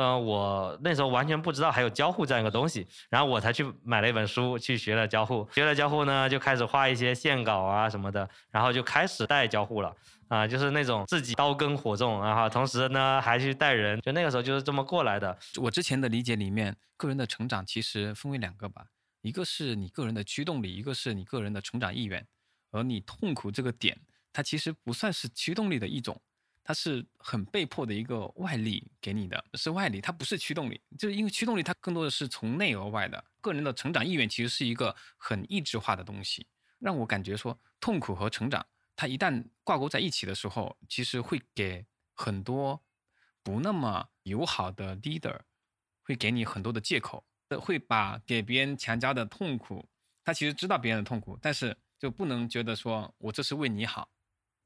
呃，我那时候完全不知道还有交互这样一个东西，然后我才去买了一本书去学了交互，学了交互呢，就开始画一些线稿啊什么的，然后就开始带交互了。啊，就是那种自己刀耕火种，然后同时呢还去带人，就那个时候就是这么过来的。我之前的理解里面，个人的成长其实分为两个吧，一个是你个人的驱动力，一个是你个人的成长意愿。而你痛苦这个点，它其实不算是驱动力的一种，它是很被迫的一个外力给你的，是外力，它不是驱动力。就是因为驱动力它更多的是从内而外的，个人的成长意愿其实是一个很意志化的东西，让我感觉说痛苦和成长。它一旦挂钩在一起的时候，其实会给很多不那么友好的 leader，会给你很多的借口，会把给别人强加的痛苦，他其实知道别人的痛苦，但是就不能觉得说我这是为你好。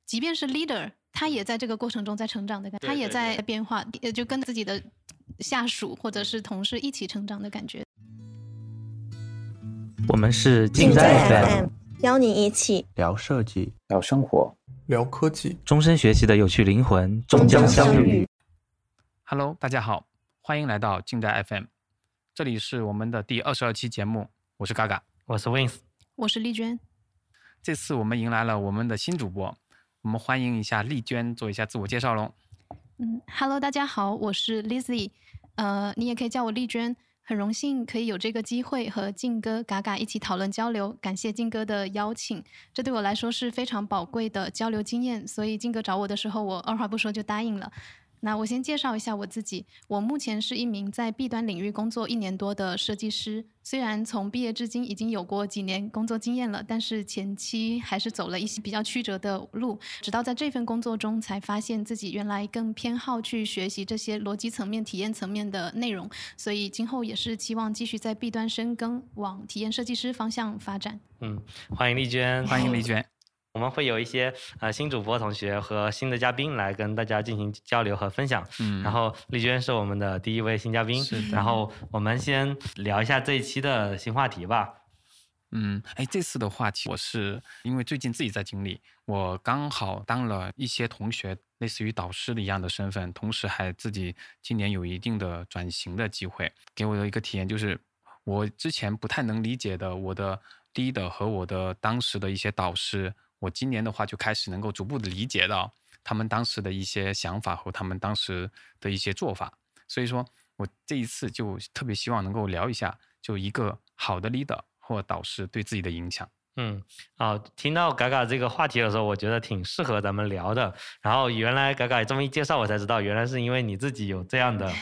即便是 leader，他也在这个过程中在成长的感觉，他也在变化，也就跟自己的下属或者是同事一起成长的感觉。我们是近在 FM。邀你一起。聊设计，聊生活，聊科技，终身学习的有趣灵魂终将相遇。Hello，大家好，欢迎来到近代 FM，这里是我们的第二十二期节目，我是嘎嘎，我是 Wins，我是丽娟。这次我们迎来了我们的新主播，我们欢迎一下丽娟做一下自我介绍喽。嗯，Hello，大家好，我是 Lizzy，呃，你也可以叫我丽娟。很荣幸可以有这个机会和静哥、嘎嘎一起讨论交流，感谢静哥的邀请，这对我来说是非常宝贵的交流经验，所以静哥找我的时候，我二话不说就答应了。那我先介绍一下我自己，我目前是一名在 B 端领域工作一年多的设计师。虽然从毕业至今已经有过几年工作经验了，但是前期还是走了一些比较曲折的路。直到在这份工作中，才发现自己原来更偏好去学习这些逻辑层面、体验层面的内容。所以今后也是期望继续在 B 端深耕，往体验设计师方向发展。嗯，欢迎丽娟，欢迎丽娟。我们会有一些呃新主播同学和新的嘉宾来跟大家进行交流和分享。嗯，然后丽娟是我们的第一位新嘉宾。是然后我们先聊一下这一期的新话题吧。嗯，哎，这次的话题我是因为最近自己在经历，我刚好当了一些同学类似于导师的一样的身份，同时还自己今年有一定的转型的机会，给我的一个体验就是，我之前不太能理解的我的 leader 和我的当时的一些导师。我今年的话就开始能够逐步的理解到他们当时的一些想法和他们当时的一些做法，所以说我这一次就特别希望能够聊一下，就一个好的 leader 或导师对自己的影响。嗯，啊，听到嘎嘎这个话题的时候，我觉得挺适合咱们聊的。然后原来嘎嘎这么一介绍，我才知道原来是因为你自己有这样的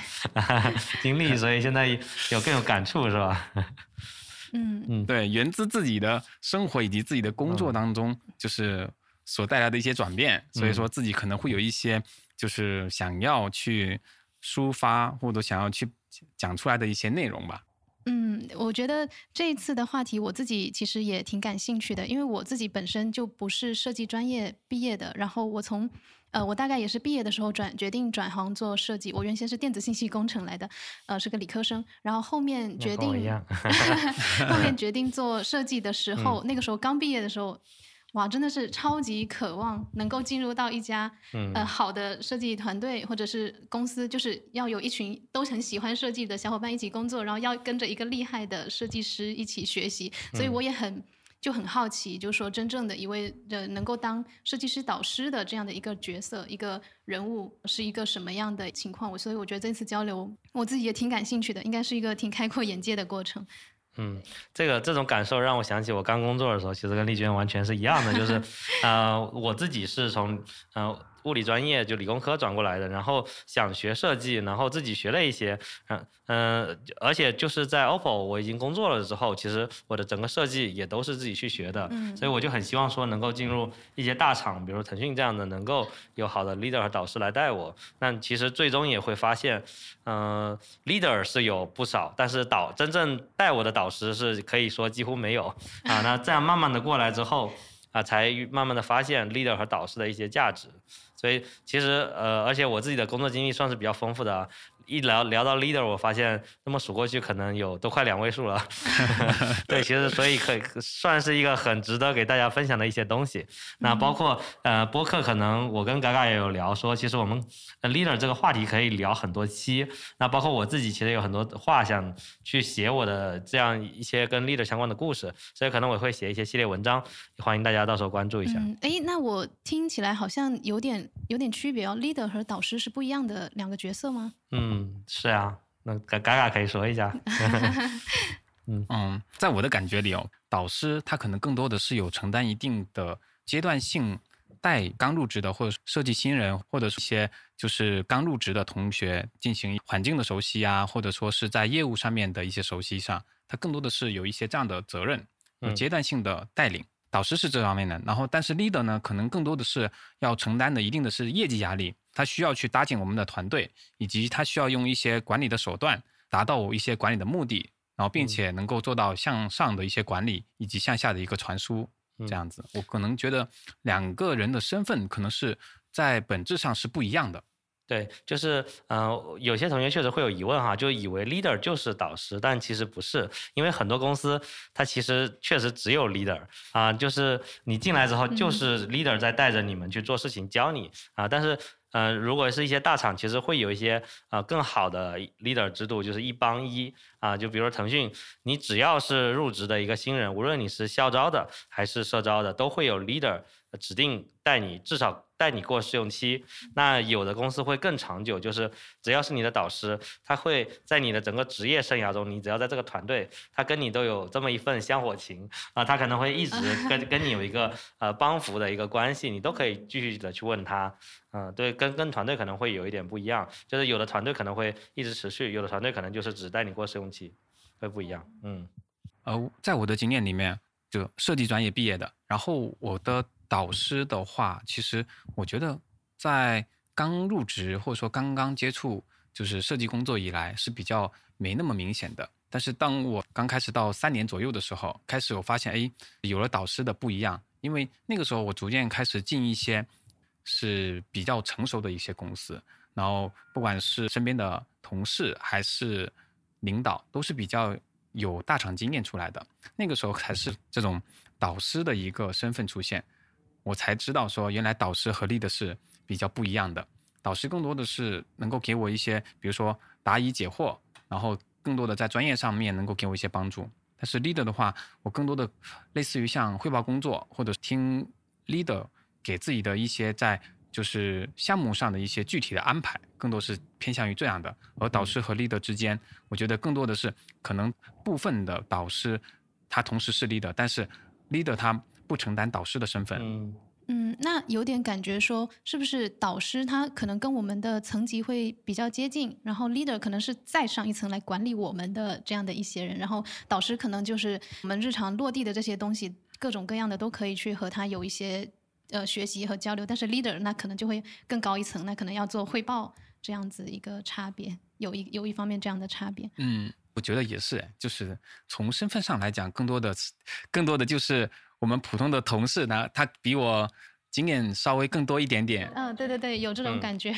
经历，所以现在有更有感触，是吧？嗯。嗯，对，源自自己的生活以及自己的工作当中，就是所带来的一些转变，所以说自己可能会有一些就是想要去抒发或者想要去讲出来的一些内容吧。嗯，我觉得这一次的话题我自己其实也挺感兴趣的，因为我自己本身就不是设计专业毕业的，然后我从呃我大概也是毕业的时候转决定转行做设计，我原先是电子信息工程来的，呃是个理科生，然后后面决定 后面 决定做设计的时候，那个时候刚毕业的时候。哇，真的是超级渴望能够进入到一家呃好的设计团队或者是公司，就是要有一群都很喜欢设计的小伙伴一起工作，然后要跟着一个厉害的设计师一起学习。所以我也很就很好奇，就是说真正的一位的能够当设计师导师的这样的一个角色，一个人物是一个什么样的情况？我所以我觉得这次交流我自己也挺感兴趣的，应该是一个挺开阔眼界的过程。嗯，这个这种感受让我想起我刚工作的时候，其实跟丽娟完全是一样的，就是，呃，我自己是从，呃。物理专业就理工科转过来的，然后想学设计，然后自己学了一些，嗯嗯，而且就是在 OPPO 我已经工作了之后，其实我的整个设计也都是自己去学的，所以我就很希望说能够进入一些大厂，比如腾讯这样的，能够有好的 leader 和导师来带我。那其实最终也会发现，嗯，leader 是有不少，但是导真正带我的导师是可以说几乎没有啊。那这样慢慢的过来之后，啊，才慢慢的发现 leader 和导师的一些价值。所以其实呃，而且我自己的工作经历算是比较丰富的啊，一聊聊到 leader，我发现那么数过去可能有都快两位数了。对，其实所以可以算是一个很值得给大家分享的一些东西。那包括呃播客，可能我跟嘎嘎也有聊说，其实我们 leader 这个话题可以聊很多期。那包括我自己其实有很多话想去写我的这样一些跟 leader 相关的故事，所以可能我会写一些系列文章，欢迎大家到时候关注一下。哎，那我听起来好像有点有点区别哦，leader 和导师是不一样的两个角色吗？嗯，是啊，那嘎嘎嘎可以说一下。嗯嗯，在我的感觉里哦，导师他可能更多的是有承担一定的阶段性，带刚入职的或者设计新人，或者是一些就是刚入职的同学进行环境的熟悉啊，或者说是在业务上面的一些熟悉上，他更多的是有一些这样的责任，有阶段性的带领。导师是这方面的，然后但是 leader 呢，可能更多的是要承担的一定的是业绩压力，他需要去搭建我们的团队，以及他需要用一些管理的手段，达到一些管理的目的，然后并且能够做到向上的一些管理，以及向下的一个传输，这样子。我可能觉得两个人的身份可能是在本质上是不一样的。对，就是嗯，有些同学确实会有疑问哈，就以为 leader 就是导师，但其实不是，因为很多公司它其实确实只有 leader 啊，就是你进来之后就是 leader 在带着你们去做事情，教你。啊，但是嗯，如果是一些大厂，其实会有一些啊更好的 leader 制度，就是一帮一。啊，就比如说腾讯，你只要是入职的一个新人，无论你是校招的还是社招的，都会有 leader 指定带你，至少。带你过试用期，那有的公司会更长久，就是只要是你的导师，他会在你的整个职业生涯中，你只要在这个团队，他跟你都有这么一份香火情啊，他可能会一直跟 跟你有一个呃帮扶的一个关系，你都可以继续的去问他，嗯，对，跟跟团队可能会有一点不一样，就是有的团队可能会一直持续，有的团队可能就是只带你过试用期，会不一样，嗯，呃，在我的经验里面，就设计专业毕业的，然后我的。导师的话，其实我觉得在刚入职或者说刚刚接触就是设计工作以来是比较没那么明显的。但是当我刚开始到三年左右的时候，开始我发现，哎，有了导师的不一样。因为那个时候我逐渐开始进一些是比较成熟的一些公司，然后不管是身边的同事还是领导，都是比较有大厂经验出来的。那个时候才是这种导师的一个身份出现。我才知道说，原来导师和 leader 是比较不一样的。导师更多的是能够给我一些，比如说答疑解惑，然后更多的在专业上面能够给我一些帮助。但是 leader 的话，我更多的类似于像汇报工作，或者听 leader 给自己的一些在就是项目上的一些具体的安排，更多是偏向于这样的。而导师和 leader 之间，我觉得更多的是可能部分的导师他同时是 leader，但是 leader 他。不承担导师的身份。嗯嗯，那有点感觉说，是不是导师他可能跟我们的层级会比较接近，然后 leader 可能是再上一层来管理我们的这样的一些人，然后导师可能就是我们日常落地的这些东西，各种各样的都可以去和他有一些呃学习和交流。但是 leader 那可能就会更高一层，那可能要做汇报这样子一个差别，有一有一方面这样的差别。嗯，我觉得也是，就是从身份上来讲，更多的更多的就是。我们普通的同事呢，他比我经验稍微更多一点点。嗯，对对对，有这种感觉。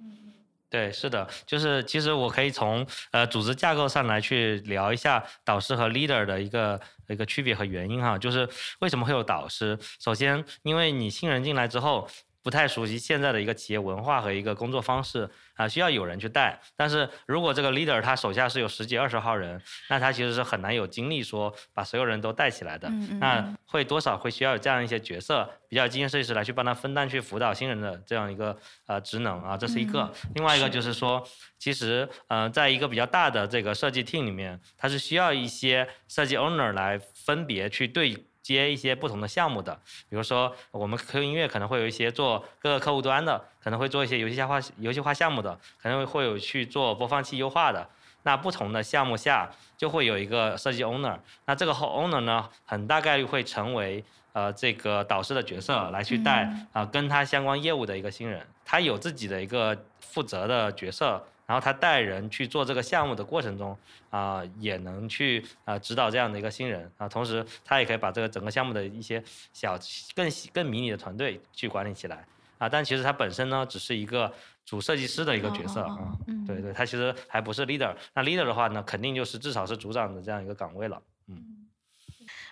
对，是的，就是其实我可以从呃组织架构上来去聊一下导师和 leader 的一个一个区别和原因哈，就是为什么会有导师？首先，因为你新人进来之后。不太熟悉现在的一个企业文化和一个工作方式啊，需要有人去带。但是如果这个 leader 他手下是有十几二十号人，那他其实是很难有精力说把所有人都带起来的。那会多少会需要有这样一些角色，比较经验设计师来去帮他分担去辅导新人的这样一个呃职能啊，这是一个。另外一个就是说，其实呃，在一个比较大的这个设计 team 里面，它是需要一些设计 owner 来分别去对。接一些不同的项目的，比如说我们 QQ 音乐可能会有一些做各个客户端的，可能会做一些游戏化游戏化项目的，可能会有去做播放器优化的。那不同的项目下就会有一个设计 owner，那这个 owner 呢，很大概率会成为呃这个导师的角色来去带啊跟他相关业务的一个新人，他有自己的一个负责的角色。然后他带人去做这个项目的过程中，啊，也能去啊指导这样的一个新人啊，同时他也可以把这个整个项目的一些小更更迷你的团队去管理起来啊。但其实他本身呢，只是一个主设计师的一个角色啊哦。嗯对对，他其实还不是 leader。那 leader 的话呢，肯定就是至少是组长的这样一个岗位了。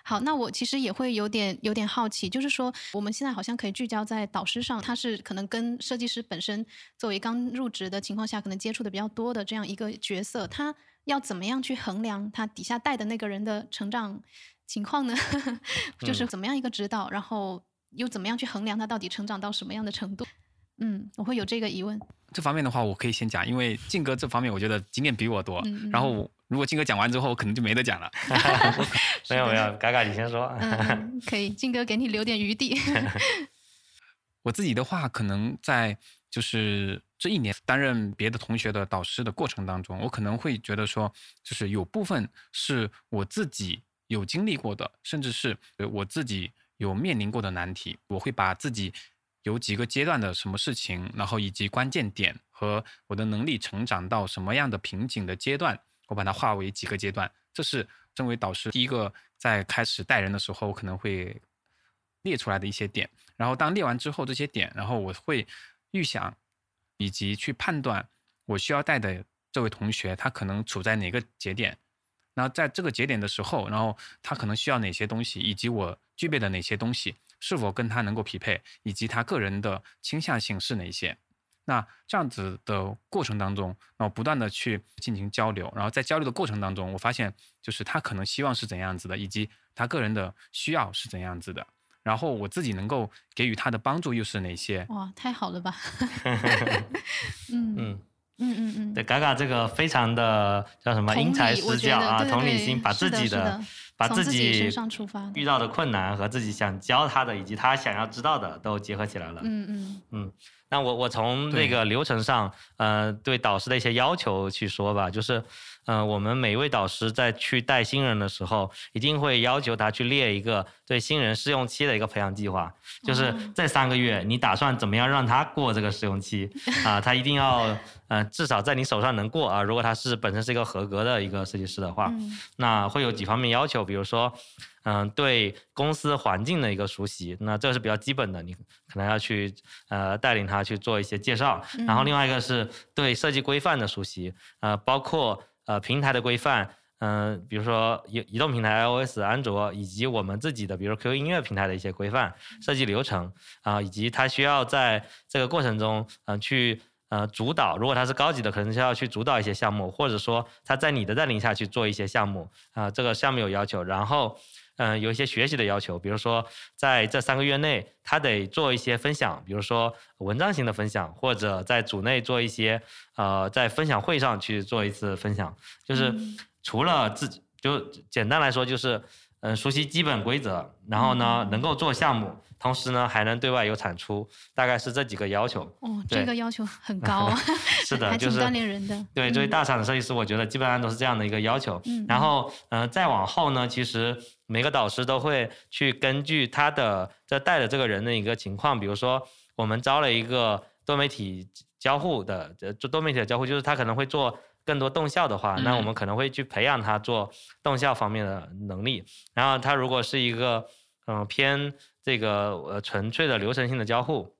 好，那我其实也会有点有点好奇，就是说我们现在好像可以聚焦在导师上，他是可能跟设计师本身作为刚入职的情况下，可能接触的比较多的这样一个角色，他要怎么样去衡量他底下带的那个人的成长情况呢？就是怎么样一个指导，然后又怎么样去衡量他到底成长到什么样的程度？嗯，我会有这个疑问。这方面的话，我可以先讲，因为静哥这方面我觉得经验比我多。然后如果静哥讲完之后，我可能就没得讲了。没有没有，嘎嘎你先说。嗯嗯，可以，静哥给你留点余地。我自己的话，可能在就是这一年担任别的同学的导师的过程当中，我可能会觉得说，就是有部分是我自己有经历过的，甚至是呃我自己有面临过的难题，我会把自己有几个阶段的什么事情，然后以及关键点和我的能力成长到什么样的瓶颈的阶段，我把它划为几个阶段。这是身为导师第一个在开始带人的时候，我可能会列出来的一些点。然后当列完之后，这些点，然后我会预想以及去判断我需要带的这位同学他可能处在哪个节点。那在这个节点的时候，然后他可能需要哪些东西，以及我具备的哪些东西是否跟他能够匹配，以及他个人的倾向性是哪些。那这样子的过程当中，然后不断的去进行交流，然后在交流的过程当中，我发现就是他可能希望是怎样子的，以及他个人的需要是怎样子的，然后我自己能够给予他的帮助又是哪些？哇，太好了吧！嗯嗯嗯，嗯嗯。对，嘎嘎这个非常的叫什么因材施教啊，同理心，把自己的把自己己身上出发遇到的困难和自己想教他的，以及他想要知道的都结合起来了。嗯嗯。嗯那我我从那个流程上，呃，对导师的一些要求去说吧，就是，呃，我们每一位导师在去带新人的时候，一定会要求他去列一个对新人试用期的一个培养计划，就是哦这三个月你打算怎么样让他过这个试用期啊？他一定要，呃，至少在你手上能过啊。如果他是本身是一个合格的一个设计师的话，嗯那会有几方面要求，比如说，嗯、对公司环境的一个熟悉，那这是比较基本的，你可能要去呃带领他去做一些介绍。然后嗯另外一个是对设计规范的熟悉，呃，包括呃平台的规范。嗯、比如说移移动平台 iOS、安卓，以及我们自己的，比如 QQ 音乐平台的一些规范、设计流程啊、以及它需要在这个过程中，嗯、去呃主导。如果他是高级的，可能需要去主导一些项目，或者说他在你的带领下去做一些项目啊、这个项目有要求。然后，嗯、有一些学习的要求，比如说在这三个月内，他得做一些分享，比如说文章型的分享，或者在组内做一些呃在分享会上去做一次分享，就是嗯除了自己，就简单来说就是。嗯，熟悉基本规则，然后呢，嗯能够做项目，同时呢，还能对外有产出，大概是这几个要求。哦，这个要求很 高啊，是的，就是锻炼人的。对，作为嗯大厂的设计师，我觉得基本上都是这样的一个要求。嗯然后，呃，再往后呢，其实每个导师都会去根据他的这带的这个人的一个情况，比如说我们招了一个多媒体交互的，呃，做多媒体的交互，就是他可能会做更多动效的话，那我嗯们可能会去培养他做动效方面的能力。然后，他如果是一个嗯、呃偏这个呃纯粹的流程性的交互，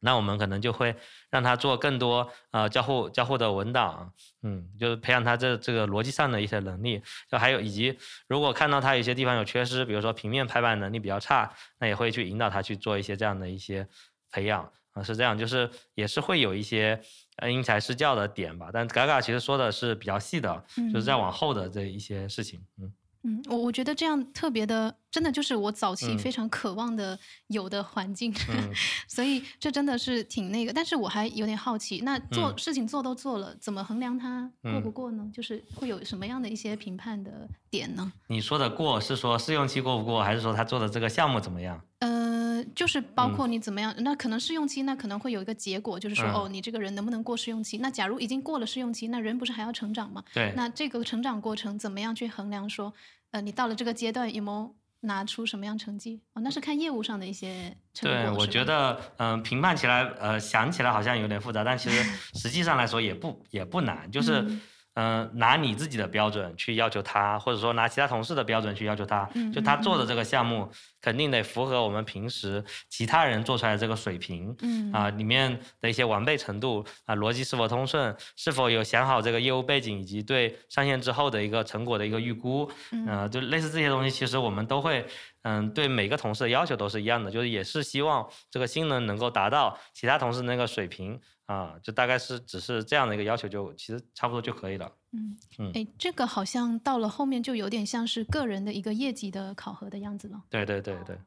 那我们可能就会让他做更多呃交互交互的文档，嗯，就是培养他这这个逻辑上的一些能力，就还有以及如果看到他有些地方有缺失，比如说平面排版能力比较差，那也会去引导他去做一些这样的一些培养啊，是这样，就是也是会有一些呃因材施教的点吧，但嘎嘎其实说的是比较细的，就是在嗯往后的这一些事情，嗯。嗯，我我觉得这样特别的，真的就是我早期嗯非常渴望的有的环境，嗯 所以这真的是挺那个。但是我还有点好奇，那做嗯事情做都做了，怎么衡量它过不嗯过呢？就是会有什么样的一些评判的点呢？你说的过是说试用期过不过，还是说他做的这个项目怎么样？呃，就是包嗯括你怎么样，那可能试用期，那可能会有一个结果，就是说，嗯哦，你这个人能不能过试用期？那假如已经过了试用期，那人不是还要成长吗？对，那这个成长过程怎么样去衡量说，呃，你到了这个阶段有没有拿出什么样成绩？哦，那是看业务上的一些成果。对，我觉得，嗯、评判起来，呃，想起来好像有点复杂，但其实实际上来说也不也不难，就是，嗯嗯、拿你自己的标准去要求他，或者说拿其他同事的标准去要求他，嗯就他做的这个项目肯定得符合我们平时其他人做出来的这个水平。嗯啊，里面的一些完备程度啊，逻辑是否通顺，是否有想好这个业务背景以及对上线之后的一个成果的一个预估，嗯呃，就类似这些东西，其实我们都会，嗯，对每个同事的要求都是一样的，就是也是希望这个新人能够达到其他同事那个水平啊，就大概是只是这样的一个要求就，其实差不多就可以了。嗯嗯哎，这个好像到了后面就有点像是个人的一个业绩的考核的样子了。对对对对，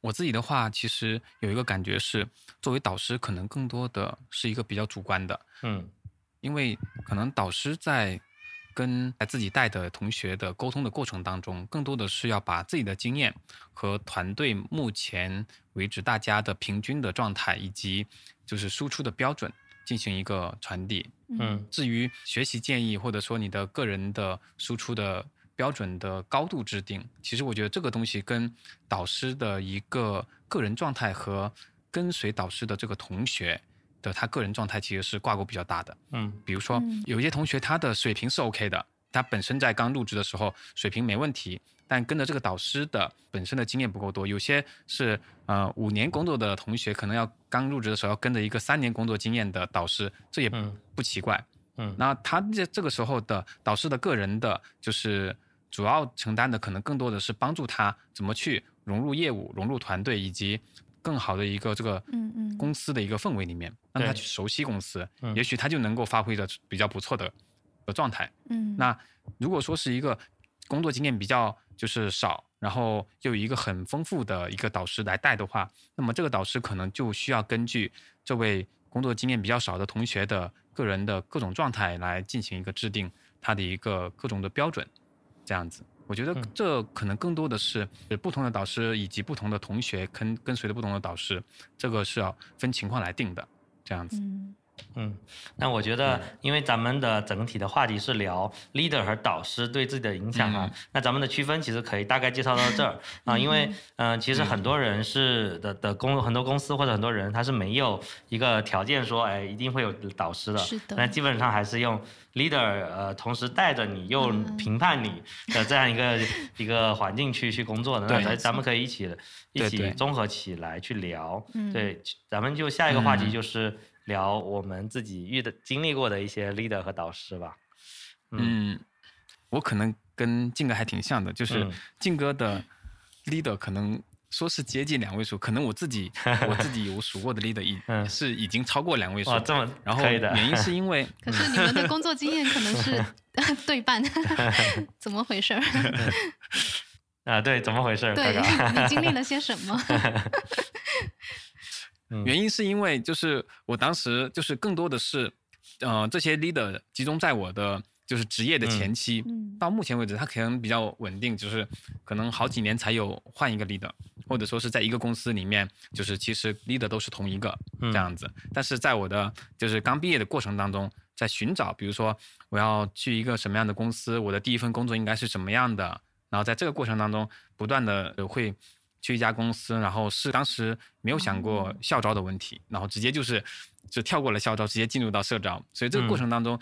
我自己的话，其实有一个感觉是，作为导师，可能更多的是一个比较主观的，嗯因为可能导师在跟自己带的同学的沟通的过程当中，更多的是要把自己的经验和团队目前为止大家的平均的状态，以及就是输出的标准进行一个传递。嗯至于学习建议，或者说你的个人的输出的标准的高度制定，其实我觉得这个东西跟导师的一个个人状态和跟随导师的这个同学的他个人状态其实是挂钩比较大的。嗯比如说嗯，有一些同学他的水平是 OK 的，他本身在刚入职的时候水平没问题，但跟着这个导师的本身的经验不够多。有些是呃五年工作的同学，可能要刚入职的时候要跟着一个三年工作经验的导师，这也嗯不奇怪。嗯那他这这个时候的导师的个人的，就是主要承担的可能更多的是帮助他怎么去融入业务、融入团队，以及更好的一个这个嗯嗯公司的一个氛围里面，让他去熟悉公司，嗯也许他就能够发挥的比较不错的的状态。嗯，那如果说是一个工作经验比较就是少，然后又有一个很丰富的一个导师来带的话，那么这个导师可能就需要根据这位工作经验比较少的同学的个人的各种状态来进行一个制定他的一个各种的标准，这样子。我觉得嗯这可能更多的是不同的导师以及不同的同学跟跟随的不同的导师，这个是要分情况来定的，这样子。嗯嗯，那我觉得，因为咱们的整体的话题是聊 leader 和导师对自己的影响啊，嗯。那咱们的区分其实可以大概介绍到这儿。啊，因为嗯、呃其实很多人是的的公很多公司或者很多人他是没有一个条件说，哎，一定会有导师的，是的。那基本上还是用 leader 呃，同时带着你又嗯。评判你的这样一个 一个环境去去工作的，那咱咱们可以一起。一起综合起来去聊，嗯。对，咱们就下一个话题嗯。就是聊我们自己遇的经历过的一些 leader 和导师吧。嗯，我可能跟静哥还挺像的，就是嗯静哥的 leader 可能说是接近两位数，可能我自己我自己有数过的 leader 已、嗯是已经超过两位数哇，，这么然后可以的，原因是因为可是你们的工作经验可能是 对半，怎么回事？啊，对，怎么回事？对你经历了些什么？嗯。原因是因为就是我当时就是更多的是，呃，这些 leader 集中在我的就是职业的前期，嗯。到目前为止，他可能比较稳定，就是可能好几年才有换一个 leader，或者说是在一个公司里面，就是其实 leader 都是同一个这样子。但是在我的就是刚毕业的过程当中，在寻找，比如说我要去一个什么样的公司，我的第一份工作应该是什么样的，然后在这个过程当中，不断的会去一家公司，然后是当时没有想过校招的问题，然后直接就是就跳过了校招，直接进入到社招，所以这个过程当中。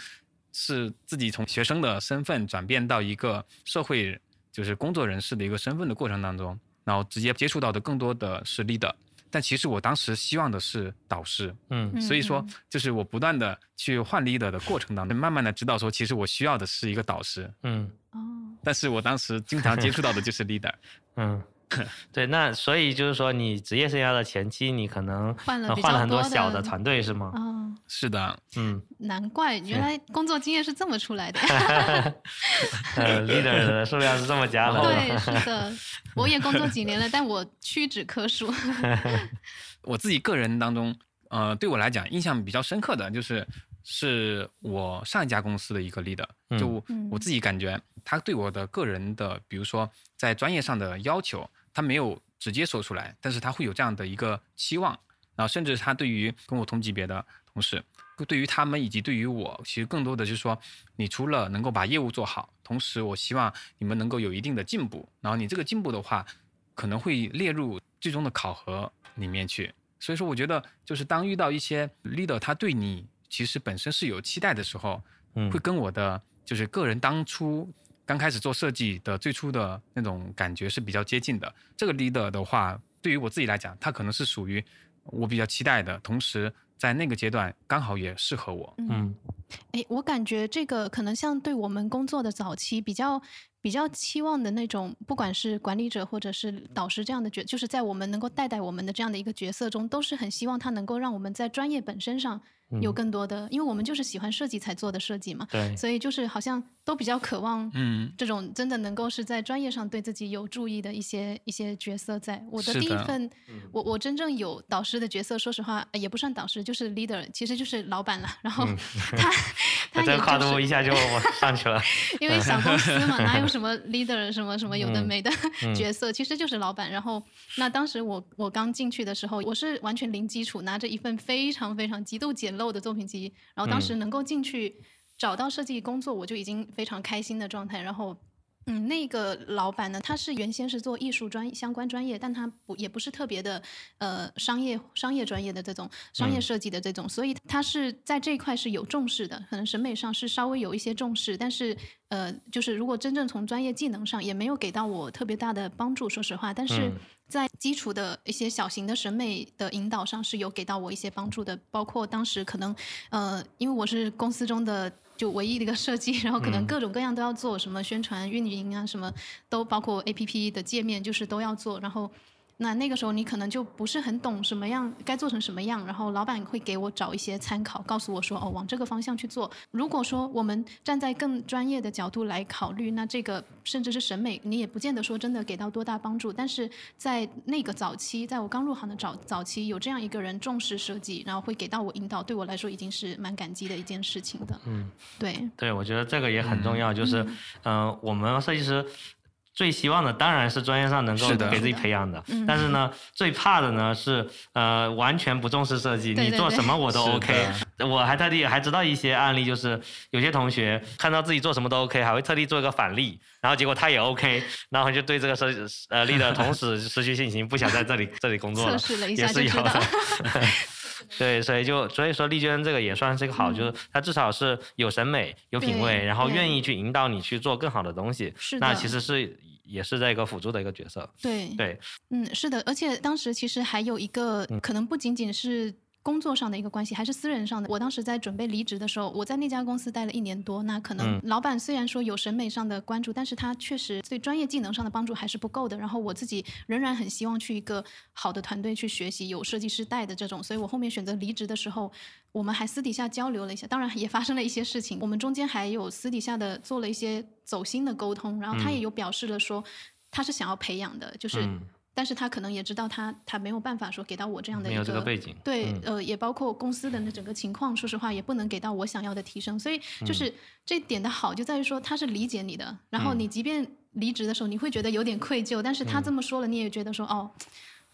是自己从学生的身份转变到一个社会就是工作人士的一个身份的过程当中，然后直接接触到的更多的是 leader，但其实我当时希望的是导师，嗯。所以说嗯。就是我不断的去换 leader 的过程当中，慢慢的知道说其实我需要的是一个导师，嗯。哦，但是我当时经常接触到的就是 leader，嗯，对，那所以就是说，你职业生涯的前期，你可能换了换了很多小的团队是吗？哦，是的，嗯，难怪原来工作经验是这么出来的。呃，leader 的数量是这么加的，对，是的，我也工作几年了，但我屈指可数。我自己个人当中，呃，对我来讲印象比较深刻的就是，是我上一家公司的一个 leader，嗯。就嗯。我自己感觉他对我的个人的，比如说在专业上的要求，他没有直接说出来，但是他会有这样的一个期望，然后甚至他对于跟我同级别的同事，对于他们以及对于我，其实更多的就是说，你除了能够把业务做好，同时我希望你们能够有一定的进步，然后你这个进步的话，可能会列入最终的考核里面去。所以说，我觉得就是当遇到一些 leader，他对你其实本身是有期待的时候，嗯。会跟我的就是个人当初刚开始做设计的最初的那种感觉是比较接近的。这个 leader 的话，对于我自己来讲，他可能是属于我比较期待的，同时在那个阶段刚好也适合我。嗯哎，我感觉这个可能像对我们工作的早期比较比较期望的那种，不管是管理者或者是导师这样的角，就是在我们能够带带我们的这样的一个角色中，都是很希望他能够让我们在专业本身上有嗯更多的，因为我们就是喜欢设计才做的设计嘛，对，所以就是好像都比较渴望。嗯，这种真的能够是在专业上对自己有注意的一些一些角色在，我的第一份，嗯我我真正有导师的角色，说实话呃也不算导师，就是 leader，其实就是老板了。然后嗯他 他也这个跨就是度一下就上去了。因为小公司嘛，哪有什么 leader 什么什么有的嗯没的嗯 角色，其实就是老板。然后，那当时我我刚进去的时候，我是完全零基础，拿着一份非常非常极度简陋的作品集，然后当时能够进去找到设计工作，我就已经非常开心的状态。然后。嗯，那个老板呢，他是原先是做艺术专相关专业，但他不也不是特别的呃商业商业专业的这种商业嗯设计的这种，所以他是在这一块是有重视的，可能审美上是稍微有一些重视，但是呃，就是如果真正从专业技能上也没有给到我特别大的帮助，说实话，但是嗯在基础的一些小型的审美的引导上是有给到我一些帮助的，包括当时可能呃，因为我是公司中的。就唯一的一个设计，然后可能嗯各种各样都要做，什么宣传、运营啊，什么都包括 A P P 的界面，就是都要做。然后，那那个时候你可能就不是很懂什么样该做成什么样，然后老板会给我找一些参考，告诉我说哦，往这个方向去做。如果说我们站在更专业的角度来考虑，那这个甚至是审美，你也不见得说真的给到多大帮助。但是在那个早期，在我刚入行的早早期，有这样一个人重视设计，然后会给到我引导，对我来说已经是蛮感激的一件事情的。嗯，对，对，我觉得这个也很重要，就是嗯嗯、呃我们设计师。最希望的当然是专业上能够给自己培养的，嗯但是呢，最怕的呢是呃完全不重视设计，你对对对做什么我都 OK。我还特地还知道一些案例，就是有些同学看到自己做什么都 OK，还会特地做一个反例，然后结果他也 OK，然后就对这个设呃 leader 同时 失去信心，不想在这里这里工作了。测试了一也是有的。对，所以就所以说丽娟这个也算是一个好，嗯就是她至少是有审美、有品味，然后愿意去引导你去做更好的东西。是的，那其实是也是在一个辅助的一个角色。对对，嗯，是的，而且当时其实还有一个，嗯可能不仅仅是工作上的一个关系，还是私人上的。我当时在准备离职的时候，我在那家公司待了一年多，那可能嗯老板虽然说有审美上的关注，但是他确实对专业技能上的帮助还是不够的。然后我自己仍然很希望去一个好的团队去学习，有设计师带的这种，所以我后面选择离职的时候，我们还私底下交流了一下，当然也发生了一些事情，我们中间还有私底下的做了一些走心的沟通，然后他嗯也有表示了说。他是想要培养的，就是嗯，但是他可能也知道他他没有办法说给到我这样的一没有这个背景。对，嗯呃，也包括公司的那整个情况，说实话也不能给到我想要的提升，所以就是这点的好就在于说他是理解你的，然后嗯你即便离职的时候你会觉得有点愧疚，但是他这么说了，你也觉得说哦。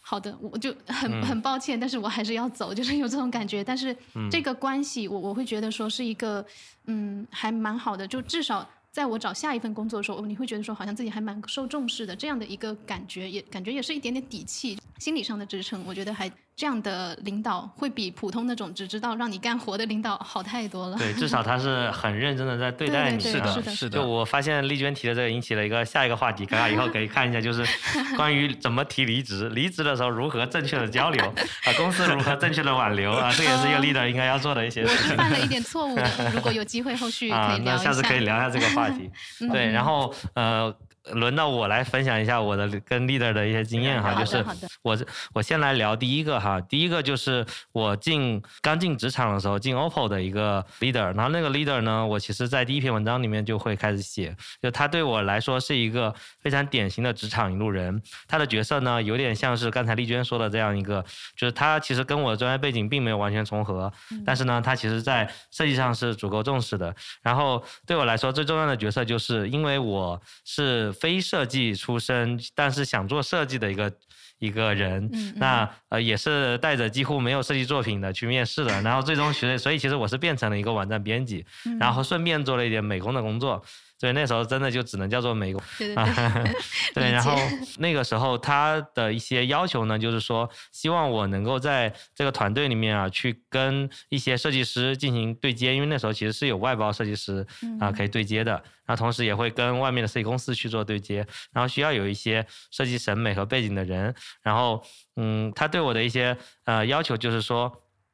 好的，我就很嗯很抱歉，但是我还是要走，就是有这种感觉。但是嗯这个关系，我我会觉得说是一个，嗯，还蛮好的，就至少在我找下一份工作的时候，你会觉得说好像自己还蛮受重视的，这样的一个感觉，也感觉也是一点点底气，心理上的支撑。我觉得还这样的领导会比普通那种只知道让你干活的领导好太多了。对，至少他是很认真的在对待你。对是的是的是就我发现丽娟提的这个引起了一个下一个话题，大家以后可以看一下，就是 关于怎么提离职，离职的时候如何正确的交流啊，公司如何正确的挽留啊，这也是一个 leader 应该要做的一些我事情。是犯了一点错误的，如果有机会后续可啊以，聊一那下次可以聊一下这个话题。嗯对，然后呃，轮到我来分享一下我的跟 leader 的一些经验哈，就是我我先来聊第一个哈，第一个就是我进刚进职场的时候进 OPPO 的一个 leader，然后那个 leader 呢，我其实在第一篇文章里面就会开始写，就他对我来说是一个非常典型的职场引路人，他的角色呢有点像是刚才丽娟说的这样一个，就是他其实跟我的专业背景并没有完全重合，但是呢，他其实在设计上是足够重视的。然后对我来说最重要的角色，就是因为我是非设计出身，但是想做设计的一个一个人，嗯那呃也是带着几乎没有设计作品的去面试的，然后最终学，所以其实我是变成了一个网站编辑，嗯。然后顺便做了一点美工的工作，所以那时候真的就只能叫做美国。对对啊对，对，然后那个时候他的一些要求呢，就是说希望我能够在这个团队里面啊，去跟一些设计师进行对接，因为那时候其实是有外包设计师啊、嗯可以对接的，然后同时也会跟外面的设计公司去做对接，然后需要有一些设计审美和背景的人，然后嗯，他对我的一些呃要求就是说。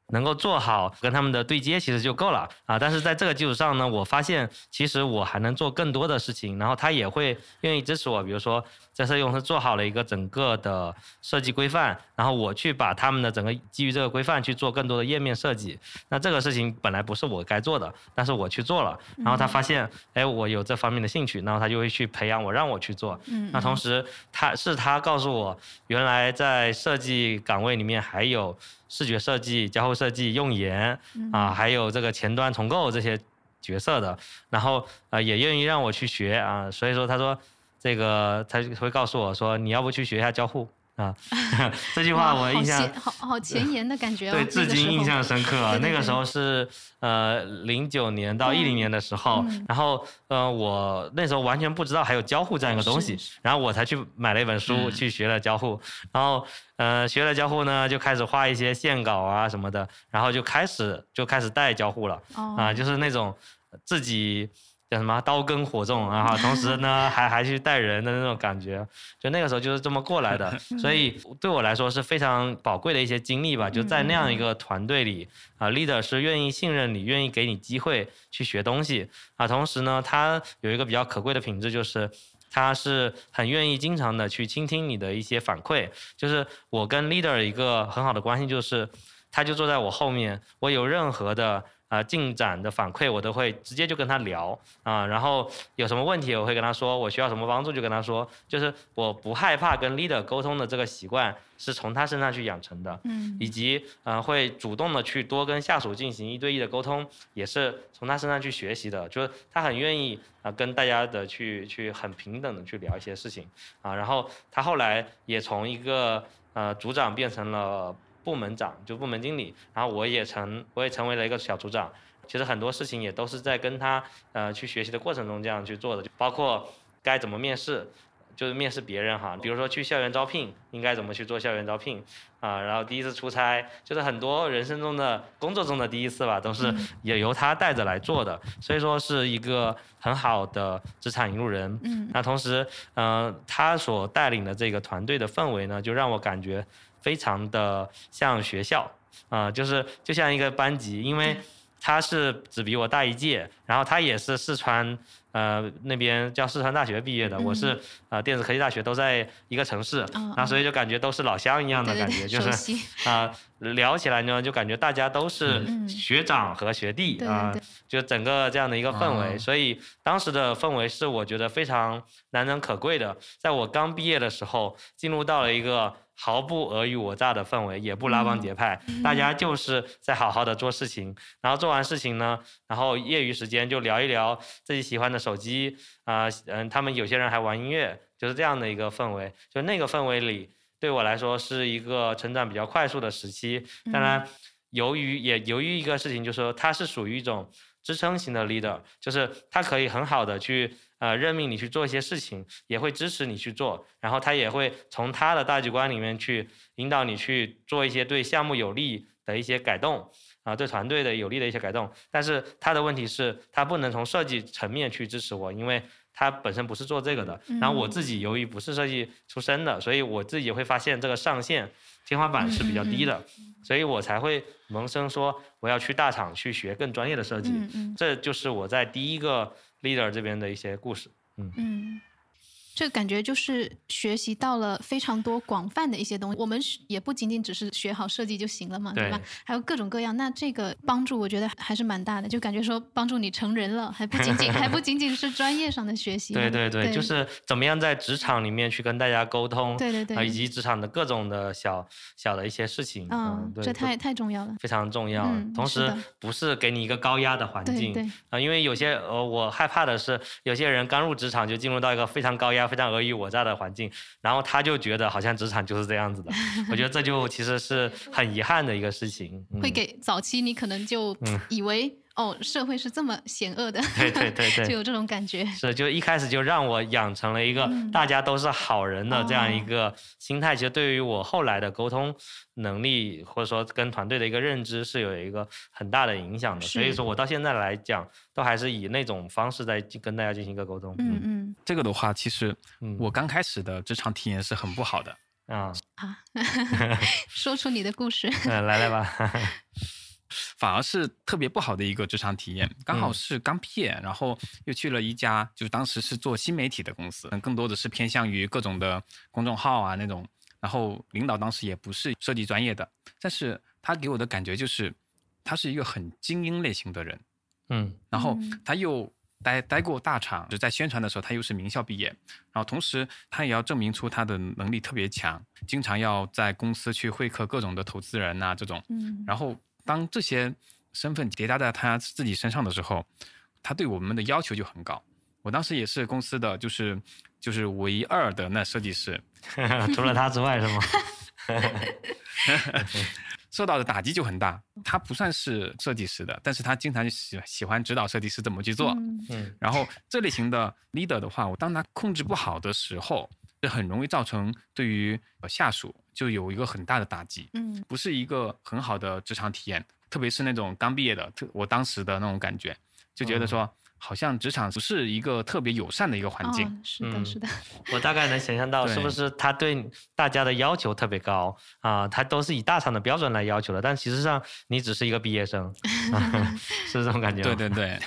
能够做好跟他们的对接，其实就够了啊。但是在这个基础上呢，我发现其实我还能做更多的事情，然后他也会愿意支持我。比如说，在设计公司做好了一个整个的设计规范，然后我去把他们的整个基于这个规范去做更多的页面设计。那这个事情本来不是我该做的，但是我去做了，然后他发现，哎，我有这方面的兴趣，然后他就会去培养我，让我去做。嗯，那同嗯时，他是他告诉我，原来在设计岗位里面还有视觉设计、交互设计、用研嗯啊，还有这个前端重构这些角色的，然后呃也愿意让我去学啊，所以说他说这个他会告诉我说，你要不去学一下交互啊，这句话我印象好好前沿的感觉哦，对，至今印象深刻啊。对对那个时候是呃零九年到一零年的时候，嗯然后呃我那时候完全不知道还有交互这样一个东西，然后我才去买了一本书嗯去学了交互，然后呃学了交互呢就开始画一些线稿啊什么的，然后就开始就开始带交互了哦啊，就是那种自己。叫什么刀耕火种啊，哈同时呢还还去带人的那种感觉，就那个时候就是这么过来的，所以对我来说是非常宝贵的一些经历吧。就在那样一个团队里啊，leader 是愿意信任你，愿意给你机会去学东西啊。同时呢，他有一个比较可贵的品质，就是他是很愿意经常的去倾听你的一些反馈。就是我跟 leader 一个很好的关系，就是他就坐在我后面，我有任何的。啊、进展的反馈我都会直接就跟他聊啊、然后有什么问题我会跟他说，我需要什么帮助就跟他说，就是我不害怕跟 leader 沟通的这个习惯是从他身上去养成的。嗯以及呃会主动的去多跟下属进行一对一的沟通，也是从他身上去学习的。就是他很愿意啊、跟大家的去去很平等的去聊一些事情啊，然后他后来也从一个呃组长变成了部门长，就部门经理，然后我也成我也成为了一个小组长。其实很多事情也都是在跟他呃去学习的过程中这样去做的，就包括该怎么面试，就是面试别人哈，比如说去校园招聘，应该怎么去做校园招聘啊，然后第一次出差，就是很多人生中的工作中的第一次吧，都是嗯也由他带着来做的，所以说是一个很好的职场引路人。嗯那同时，呃，他所带领的这个团队的氛围呢，就让我感觉非常的像学校，啊、就是就像一个班级，因为他是只比我大一届，然后他也是四川呃那边叫四川大学毕业的，我是呃电子科技大学都在一个城市，嗯然后所以就感觉都是老乡一样的对对对，感觉，就是啊、聊起来呢就感觉大家都是嗯。学长和学弟啊、就整个这样的一个氛围，啊所以当时的氛围是我觉得非常难能可贵的。在我刚毕业的时候，进入到了一个毫不尔虞我诈的氛围，也不拉帮结派，大家就是在好好的做事情。然后做完事情呢，然后业余时间就聊一聊自己喜欢的手机啊，嗯、他们有些人还玩音乐，就是这样的一个氛围。就那个氛围里，对我来说是一个成长比较快速的时期。当然，由于也由于一个事情，就是说它是属于一种支撑型的 leader，就是他可以很好的去呃任命你去做一些事情，也会支持你去做，然后他也会从他的大局观里面去引导你去做一些对项目有利的一些改动。啊，对团队的有利的一些改动，但是他的问题是，他不能从设计层面去支持我，因为他本身不是做这个的。然后我嗯自己由于不是设计出身的，所以我自己会发现这个上限天花板是比较低的，所以我才会萌生说我要去大厂去学更专业的设计。这就是我在第一个 leader 这边的一些故事。嗯，这感觉就是学习到了非常多广泛的一些东西。我们也不仅仅只是学好设计就行了嘛，对吧？还有各种各样。那这个帮助我觉得还是蛮大的，就感觉说帮助你成人了，还不仅仅还不仅仅是专业上的学习。对对对，就是怎么样在职场里面去跟大家沟通，对对对啊，以及职场的各种的小小的一些事情，嗯，对，这太太重要了。非常重要。嗯同时，不是给你一个高压的环境啊、因为有些呃，我害怕的是有些人刚入职场就进入到一个非常高压样非常尔虞我诈的环境，然后他就觉得好像职场就是这样子的。我觉得这就其实是很遗憾的一个事情。会给早期你可能就以为。哦，社会是这么险恶的，对对对 对，就有这种感觉。是，就一开始就让我养成了一个大家都是好人的这样一个心态。其实对于我后来的沟通能力，或者说跟团队的一个认知，是有一个很大的影响的。所以说我到现在来讲，都还是以那种方式在跟大家进行一个沟通。嗯嗯，这个的话，其实我刚开始的职场体验是很不好的啊啊，说出你的故事。嗯，来来吧。反而是特别不好的一个职场体验，刚好是刚毕业，然后又去了一家，就是当时是做新媒体的公司，更多的是偏向于各种的公众号啊那种，然后领导当时也不是设计专业的，但是他给我的感觉就是，他是一个很精英类型的人，嗯，然后他又待待过大厂，就在宣传的时候他又是名校毕业，然后同时他也要证明出他的能力特别强，经常要在公司去会客各种的投资人呐这种，嗯，然后。当这些身份叠加在他自己身上的时候，他对我们的要求就很高。我当时也是公司的，就是就是唯二的那设计师，除了他之外是吗？受到的打击就很大。他不算是设计师的，但是他经常喜喜欢指导设计师怎么去做。嗯。然后这类型的 leader 的话，我当他控制不好的时候，是很容易造成对于下属。就有一个很大的打击，嗯，不是一个很好的职场体验，特别是那种刚毕业的，特我当时的那种感觉，就觉得说。好像职场不是一个特别友善的一个环境。是的，是的。我大概能想象到，是不是他对大家的要求特别高啊？他都是以大厂的标准来要求的，但其实上你只是一个毕业生，是这种感觉。对 对对。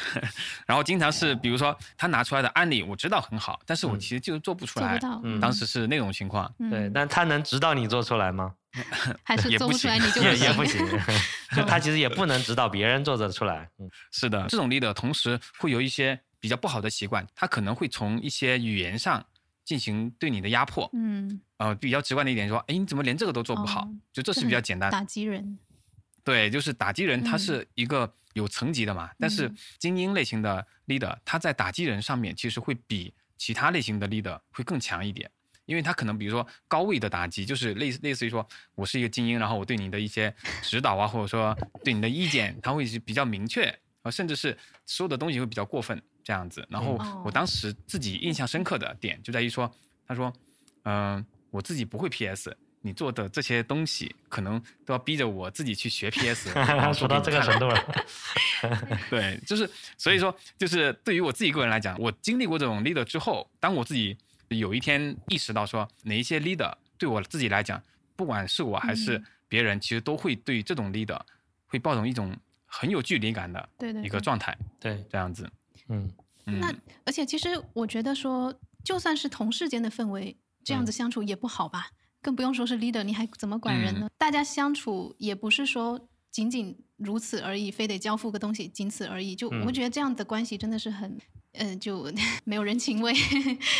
然后经常是，比如说他拿出来的案例，我知道很好，但是我其实就是做不出来。嗯。当时是那种情况。对，但他能指导你做出来吗？还是做不出来，你就也也不行。他其实也不能指导别人做得出来。嗯，是的，这种 leader 同时会有一些比较不好的习惯，他可能会从一些语言上进行对你的压迫。嗯，呃，比较直观的一点说，哎，你怎么连这个都做不好？就这是比较简单。打击人。对，就是打击人，他是一个有层级的嘛。但是精英类型的 leader，他在打击人上面其实会比其他类型的 leader 会更强一点。因为他可能比如说高位的打击，就是类似类似于说我是一个精英，然后我对你的一些指导啊，或者说对你的意见，他会是比较明确，啊，甚至是说的东西会比较过分这样子。然后我当时自己印象深刻的点就在于说，他说，嗯，我自己不会 PS，你做的这些东西可能都要逼着我自己去学 PS。说到这个程度了。对，就是所以说，就是对于我自己个人来讲，我经历过这种 leader 之后，当我自己。有一天意识到说哪一些 leader 对我自己来讲，不管是我还是别人，其实都会对这种 leader 会抱有一种很有距离感的一个状态。对，这样子。嗯。那而且其实我觉得说，就算是同事间的氛围，这样子相处也不好吧？更不用说是 leader，你还怎么管人呢？大家相处也不是说仅仅如此而已，非得交付个东西，仅此而已。就我觉得这样的关系真的是很。嗯，就 没有人情味，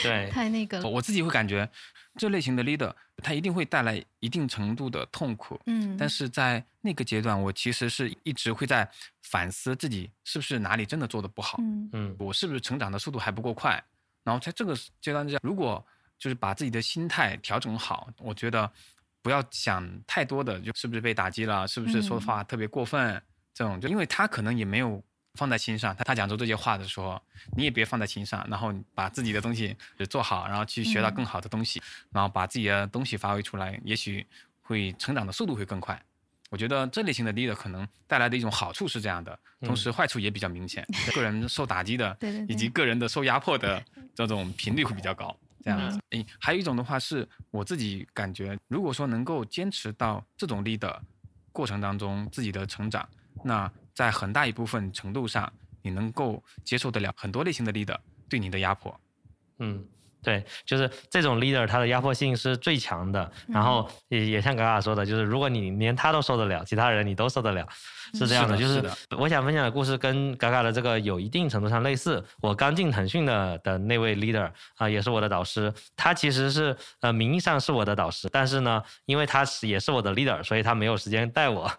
对，太那个。我自己会感觉，这类型的 leader，他一定会带来一定程度的痛苦。嗯，但是在那个阶段，我其实是一直会在反思自己是不是哪里真的做的不好。嗯嗯，我是不是成长的速度还不够快？然后在这个阶段之下，如果就是把自己的心态调整好，我觉得不要想太多的，就是不是被打击了，是不是说话特别过分这种，就因为他可能也没有。放在心上，他他讲出这些话的时候，你也别放在心上，然后把自己的东西做好，然后去学到更好的东西，然后把自己的东西发挥出来，也许会成长的速度会更快。我觉得这类型的 leader 可能带来的一种好处是这样的，同时坏处也比较明显，个人受打击的，以及个人的受压迫的这种频率会比较高。这样子，诶，还有一种的话是我自己感觉，如果说能够坚持到这种 leader 过程当中自己的成长，那。在很大一部分程度上，你能够接受得了很多类型的 leader 对你的压迫。嗯，对，就是这种 leader，他的压迫性是最强的。然后也也像嘎嘎说的，就是如果你连他都受得了，其他人你都受得了，是这样的。就是我想分享的故事跟嘎嘎的这个有一定程度上类似。我刚进腾讯的的那位 leader 啊，也是我的导师。他其实是呃名义上是我的导师，但是呢，因为他是也是我的 leader，所以他没有时间带我。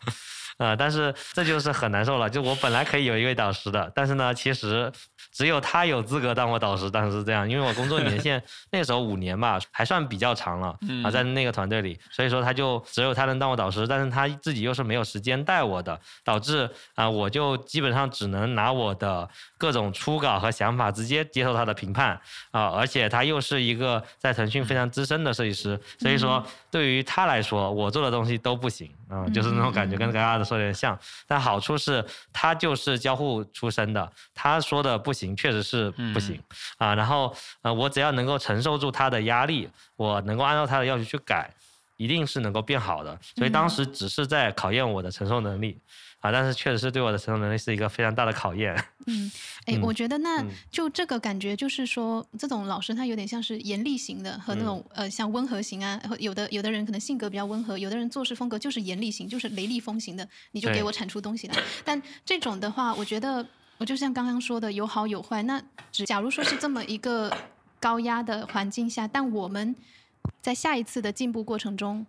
呃，但是这就是很难受了。就我本来可以有一位导师的，但是呢，其实只有他有资格当我导师。当时是这样，因为我工作年限 那时候五年吧，还算比较长了啊，在那个团队里，所以说他就只有他能当我导师，但是他自己又是没有时间带我的，导致啊，我就基本上只能拿我的各种初稿和想法直接接受他的评判啊，而且他又是一个在腾讯非常资深的设计师，所以说对于他来说，我做的东西都不行啊，就是那种感觉，跟刚刚的说有点像。但好处是，他就是交互出身的，他说的不行，确实是不行啊。然后呃，我只要能够承受住他的压力，我能够按照他的要求去改，一定是能够变好的。所以当时只是在考验我的承受能力。啊，但是确实是对我的承受能力是一个非常大的考验。嗯，哎，我觉得那就这个感觉，就是说，这种老师他有点像是严厉型的，和那种呃像温和型啊，有的有的人可能性格比较温和，有的人做事风格就是严厉型，就是雷厉风行的，你就给我产出东西来。但这种的话，我觉得我就像刚刚说的，有好有坏。那只假如说是这么一个高压的环境下，但我们在下一次的进步过程中。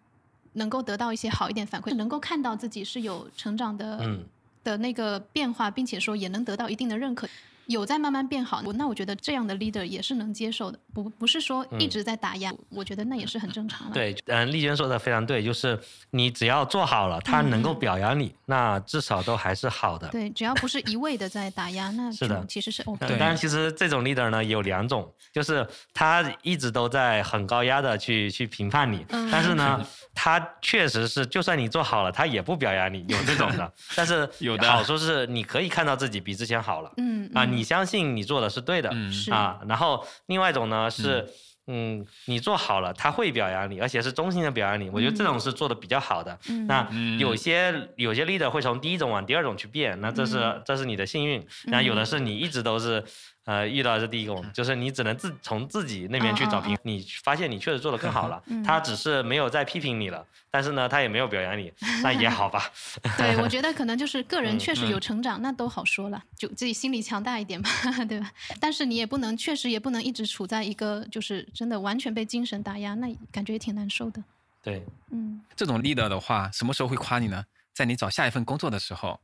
能够得到一些好一点反馈，能够看到自己是有成长的的那个变化，并且说也能得到一定的认可。有在慢慢变好，我那我觉得这样的 leader 也是能接受的，不不是说一直在打压，我觉得那也是很正常的。对，嗯，丽娟说的非常对，就是你只要做好了，他能够表扬你，那至少都还是好的。对，只要不是一味的在打压，那是的，其实是 OK。当然，其实这种 leader 呢有两种，就是他一直都在很高压的去去评判你，但是呢，他确实是就算你做好了，他也不表扬你，有这种的。但是有的好处是你可以看到自己比之前好了。嗯啊，你。你相信你做的是对的啊，然后另外一种呢是，嗯，你做好了他会表扬你，而且是衷心的表扬你。我觉得这种是做的比较好的。那有些有些 leader 会从第一种往第二种去变，那这是这是你的幸运。那有的是你一直都是。呃，遇到的是第一个，就是你只能自从自己那边去找平，你发现你确实做的更好了，他只是没有再批评你了，但是呢，他也没有表扬你，那也好吧。对，我觉得可能就是个人确实有成长，那都好说了，就自己心理强大一点吧，对吧？但是你也不能，确实也不能一直处在一个就是真的完全被精神打压，那感觉也挺难受的。对，嗯，这种 leader 的话，什么时候会夸你呢？在你找下一份工作的时候，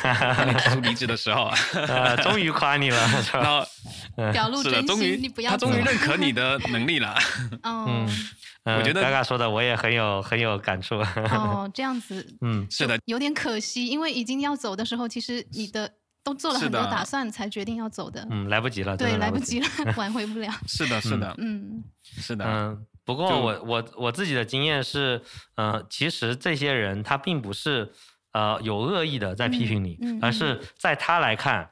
当你提出离职的时候，呃，终于夸你了，然后表露真心，他终于认可你的 能力了。嗯，我觉得嘎嘎说的我也很有很有感触。哦，这样子，嗯，是的，有点可惜，因为已经要走的时候，其实你的都做了很多打算，才决定要走的。嗯，来不及了，对，来不及了，挽回不了。是的，是的，嗯，是的，嗯。不过我我我自己的经验是，呃，其实这些人他并不是。呃，有恶意的在批评你，而是在他来看。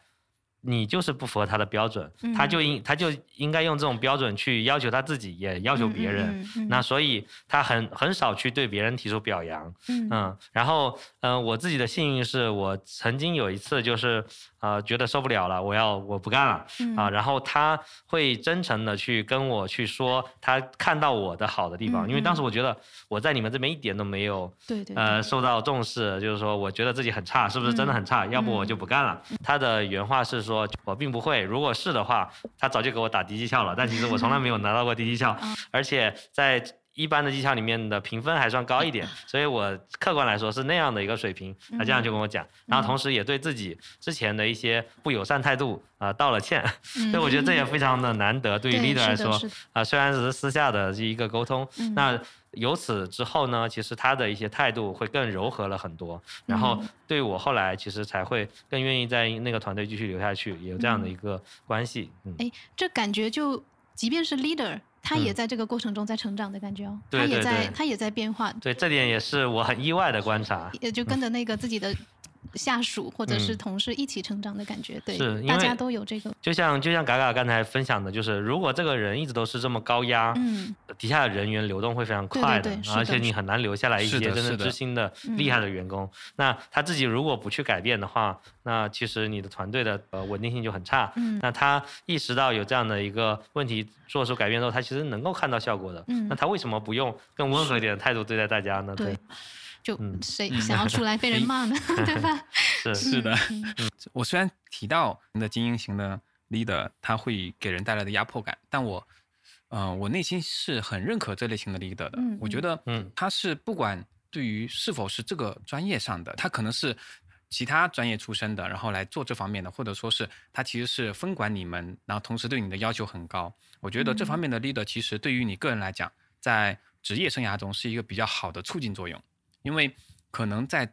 你就是不符合他的标准，他就应他就应该用这种标准去要求他自己，也要求别人。那所以他很很少去对别人提出表扬。嗯，然后嗯，我自己的幸运是我曾经有一次就是呃觉得受不了了，我要我不干了啊。然后他会真诚的去跟我去说他看到我的好的地方，因为当时我觉得我在你们这边一点都没有对对呃受到重视，就是说我觉得自己很差，是不是真的很差？要不我就不干了。他的原话是。说我并不会，如果是的话，他早就给我打低绩效了。但其实我从来没有拿到过低绩效，而且在一般的绩效里面的评分还算高一点，所以我客观来说是那样的一个水平。他这样就跟我讲，然后同时也对自己之前的一些不友善态度啊道了歉。所以我觉得这也非常的难得，对于 leader 来说啊，虽然只是私下的一个沟通，那。由此之后呢，其实他的一些态度会更柔和了很多，然后对我后来其实才会更愿意在那个团队继续留下去，有这样的一个关系。哎，这感觉就即便是 leader，他也在这个过程中在成长的感觉哦，他也在他也在变化。对，这点也是我很意外的观察。也就跟着那个自己的。下属或者是同事一起成长的感觉，对，是大家都有这个。就像就像嘎嘎刚才分享的，就是如果这个人一直都是这么高压，嗯，底下的人员流动会非常快的，而且你很难留下来一些真的知心的厉害的员工。那他自己如果不去改变的话，那其实你的团队的呃稳定性就很差。嗯，那他意识到有这样的一个问题，做出改变之后，他其实能够看到效果的。嗯，那他为什么不用更温和一点的态度对待大家呢？对。就谁 想要出来被人骂呢？对吧？是是的。我虽然提到你的精英型的 leader，他会给人带来的压迫感，但我，呃，我内心是很认可这类型的 leader 的。我觉得，嗯，他是不管对于是否是这个专业上的，他可能是其他专业出身的，然后来做这方面的，或者说是他其实是分管你们，然后同时对你的要求很高。我觉得这方面的 leader 其实对于你个人来讲，在职业生涯中是一个比较好的促进作用，因为可能在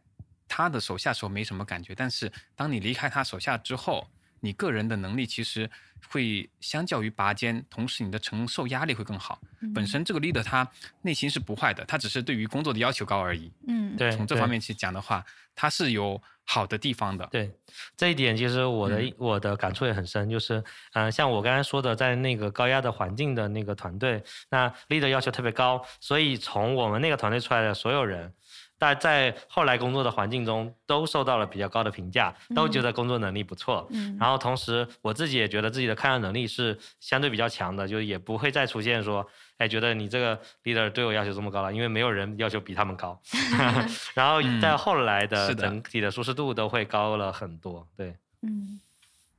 他的手下时候没什么感觉，但是当你离开他手下之后，你个人的能力其实会相较于拔尖，同时你的承受压力会更好。本身这个 leader 他内心是不坏的，他只是对于工作的要求高而已。嗯，对，从这方面去讲的话，他是有好的地方的。对，这一点其实我的、嗯我的感触也很深，就是嗯、呃像我刚才说的，在那个高压的环境的那个团队，那 leader 要求特别高，所以从我们那个团队出来的所有人。但在后来工作的环境中，都受到了比较高的评价，都觉得工作能力不错。嗯，然后同时，我自己也觉得自己的抗压能力是相对比较强的，就是也不会再出现说，哎，觉得你这个 leader 对我要求这么高了，因为没有人要求比他们高。然后在嗯后来的整体的舒适度都会高了很多。对，嗯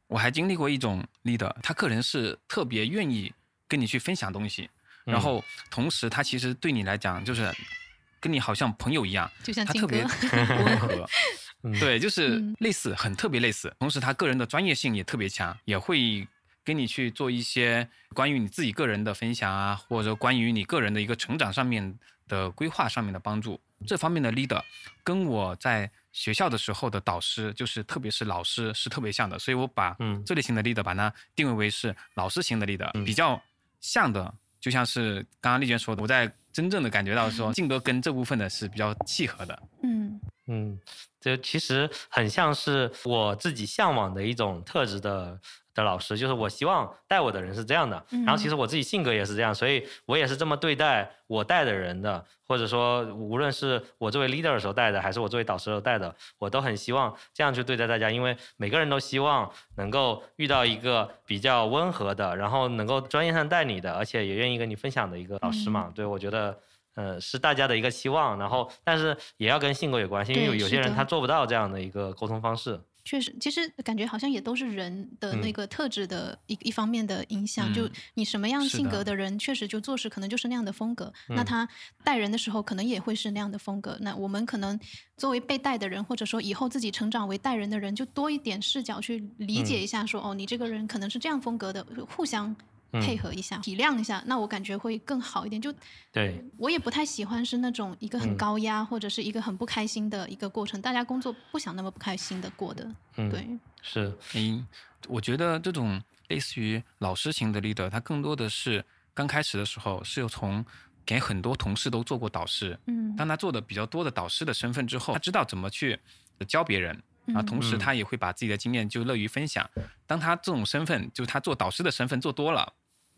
我还经历过一种 leader，他个人是特别愿意跟你去分享东西，然嗯后同时他其实对你来讲就是跟你好像朋友一样，就像他特别温和。嗯对，就是嗯类似，很特别类似。同时，他个人的专业性也特别强，也会跟你去做一些关于你自己个人的分享啊，或者关于你个人的一个成长上面的规划上面的帮助。这方面的 leader 跟我在学校的时候的导师，就是特别是老师是特别像的，所以我把嗯这类型的 leader 把它定位为是老师型的 leader，、嗯比较像的，就像是刚刚丽娟说的，我在真正的感觉到说性格跟这部分的是比较契合的。嗯嗯，这其实很像是我自己向往的一种特质的的老师，就是我希望带我的人是这样的，然后其实我自己性格也是这样，所以我也是这么对待我带的人的，或者说无论是我作为 leader 的时候带的，还是我作为导师的时候带的，我都很希望这样去对待大家，因为每个人都希望能够遇到一个比较温和的，然后能够专业上带你的，而且也愿意跟你分享的一个老师嘛。对，我觉得。呃，是大家的一个期望，然后但是也要跟性格有关系，因为有些人他做不到这样的一个沟通方式。确实，其实感觉好像也都是人的那嗯个特质的一、一方面的影响。就嗯你什么样性格的人，确实就做事可能就是那样的风格。那嗯他带人的时候，可能也会是那样的风格。那我们可能作为被带的人，或者说以后自己成长为带人的人，就多一点视角去理解嗯一下说，哦，你这个人可能是这样风格的，互相配嗯合一下、体谅一下，那我感觉会更好一点。就对，我也不太喜欢是那种一个很嗯高压、或者是一个很不开心的一个过程，大家工作不想那么不开心的过的。嗯，对，是，嗯，我觉得这种类似于老师型的 leader，他更多的是刚开始的时候是有从给很多同事都做过导师，嗯，当他做的比较多的导师的身份之后，他知道怎么去教别人。啊，嗯同时嗯他也会把自己的经验就乐于分享。当他这种身份，就是他做导师的身份做多了，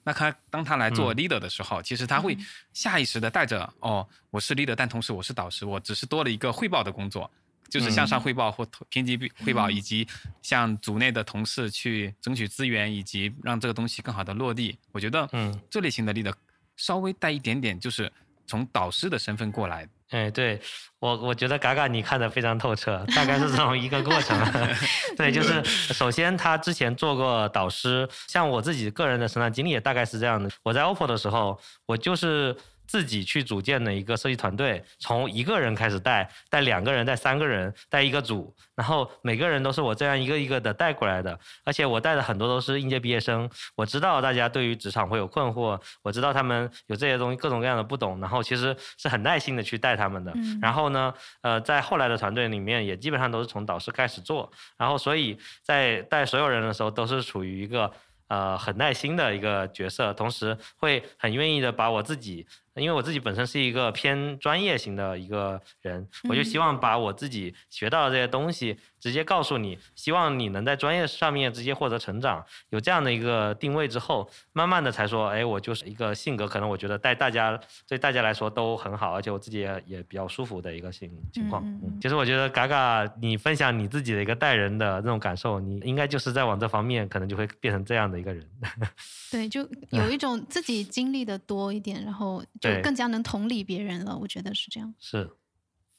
那他当他来做嗯。leader 的时候，其实他会嗯。下意识的带着哦，我是 leader，但同时我是导师，我只是多了一个汇报的工作，就是向上嗯。汇报或编辑汇报，嗯以及向组内的同事去争取资源，以及让这个东西更好的落地。我觉得，嗯，这类型的 leader 稍微带一点点，就是从导师的身份过来。哎，对我，我觉得嘎嘎你看的非常透彻，大概是这么一个过程。对，就是首先他之前做过导师，像我自己个人的成长经历也大概是这样的。我在 OPPO 的时候，我就是自己去组建的一个设计团队，从一个人开始带，带两个人，带三个人，带一个组，然后每个人都是我这样一个一个的带过来的，而且我带的很多都是应届毕业生，我知道大家对于职场会有困惑，我知道他们有这些东西各种各样的不懂，然后其实是很耐心的去带他们的。嗯。然后呢，呃，在后来的团队里面也基本上都是从导师开始做，然后所以在带所有人的时候都是处于一个呃很耐心的。一个角色，同时会很愿意的。把我自己。因为我自己本身是一个偏专业型的一个人，我就希望把我自己学到的这些东西直接告诉你，希望你能在专业上面直接获得成长。有这样的一个定位之后，慢慢的才说，哎，我就是一个性格，可能我觉得带大家对大家来说都很好，而且我自己也也比较舒服的一个情情况。嗯其实我觉得嘎嘎，你分享你自己的一个带人的那种感受，你应该就是在往这方面，可能就会变成这样的一个人。对，就有一种自己经历的多一点，然后就对更加能同理别人了。我觉得是这样。是，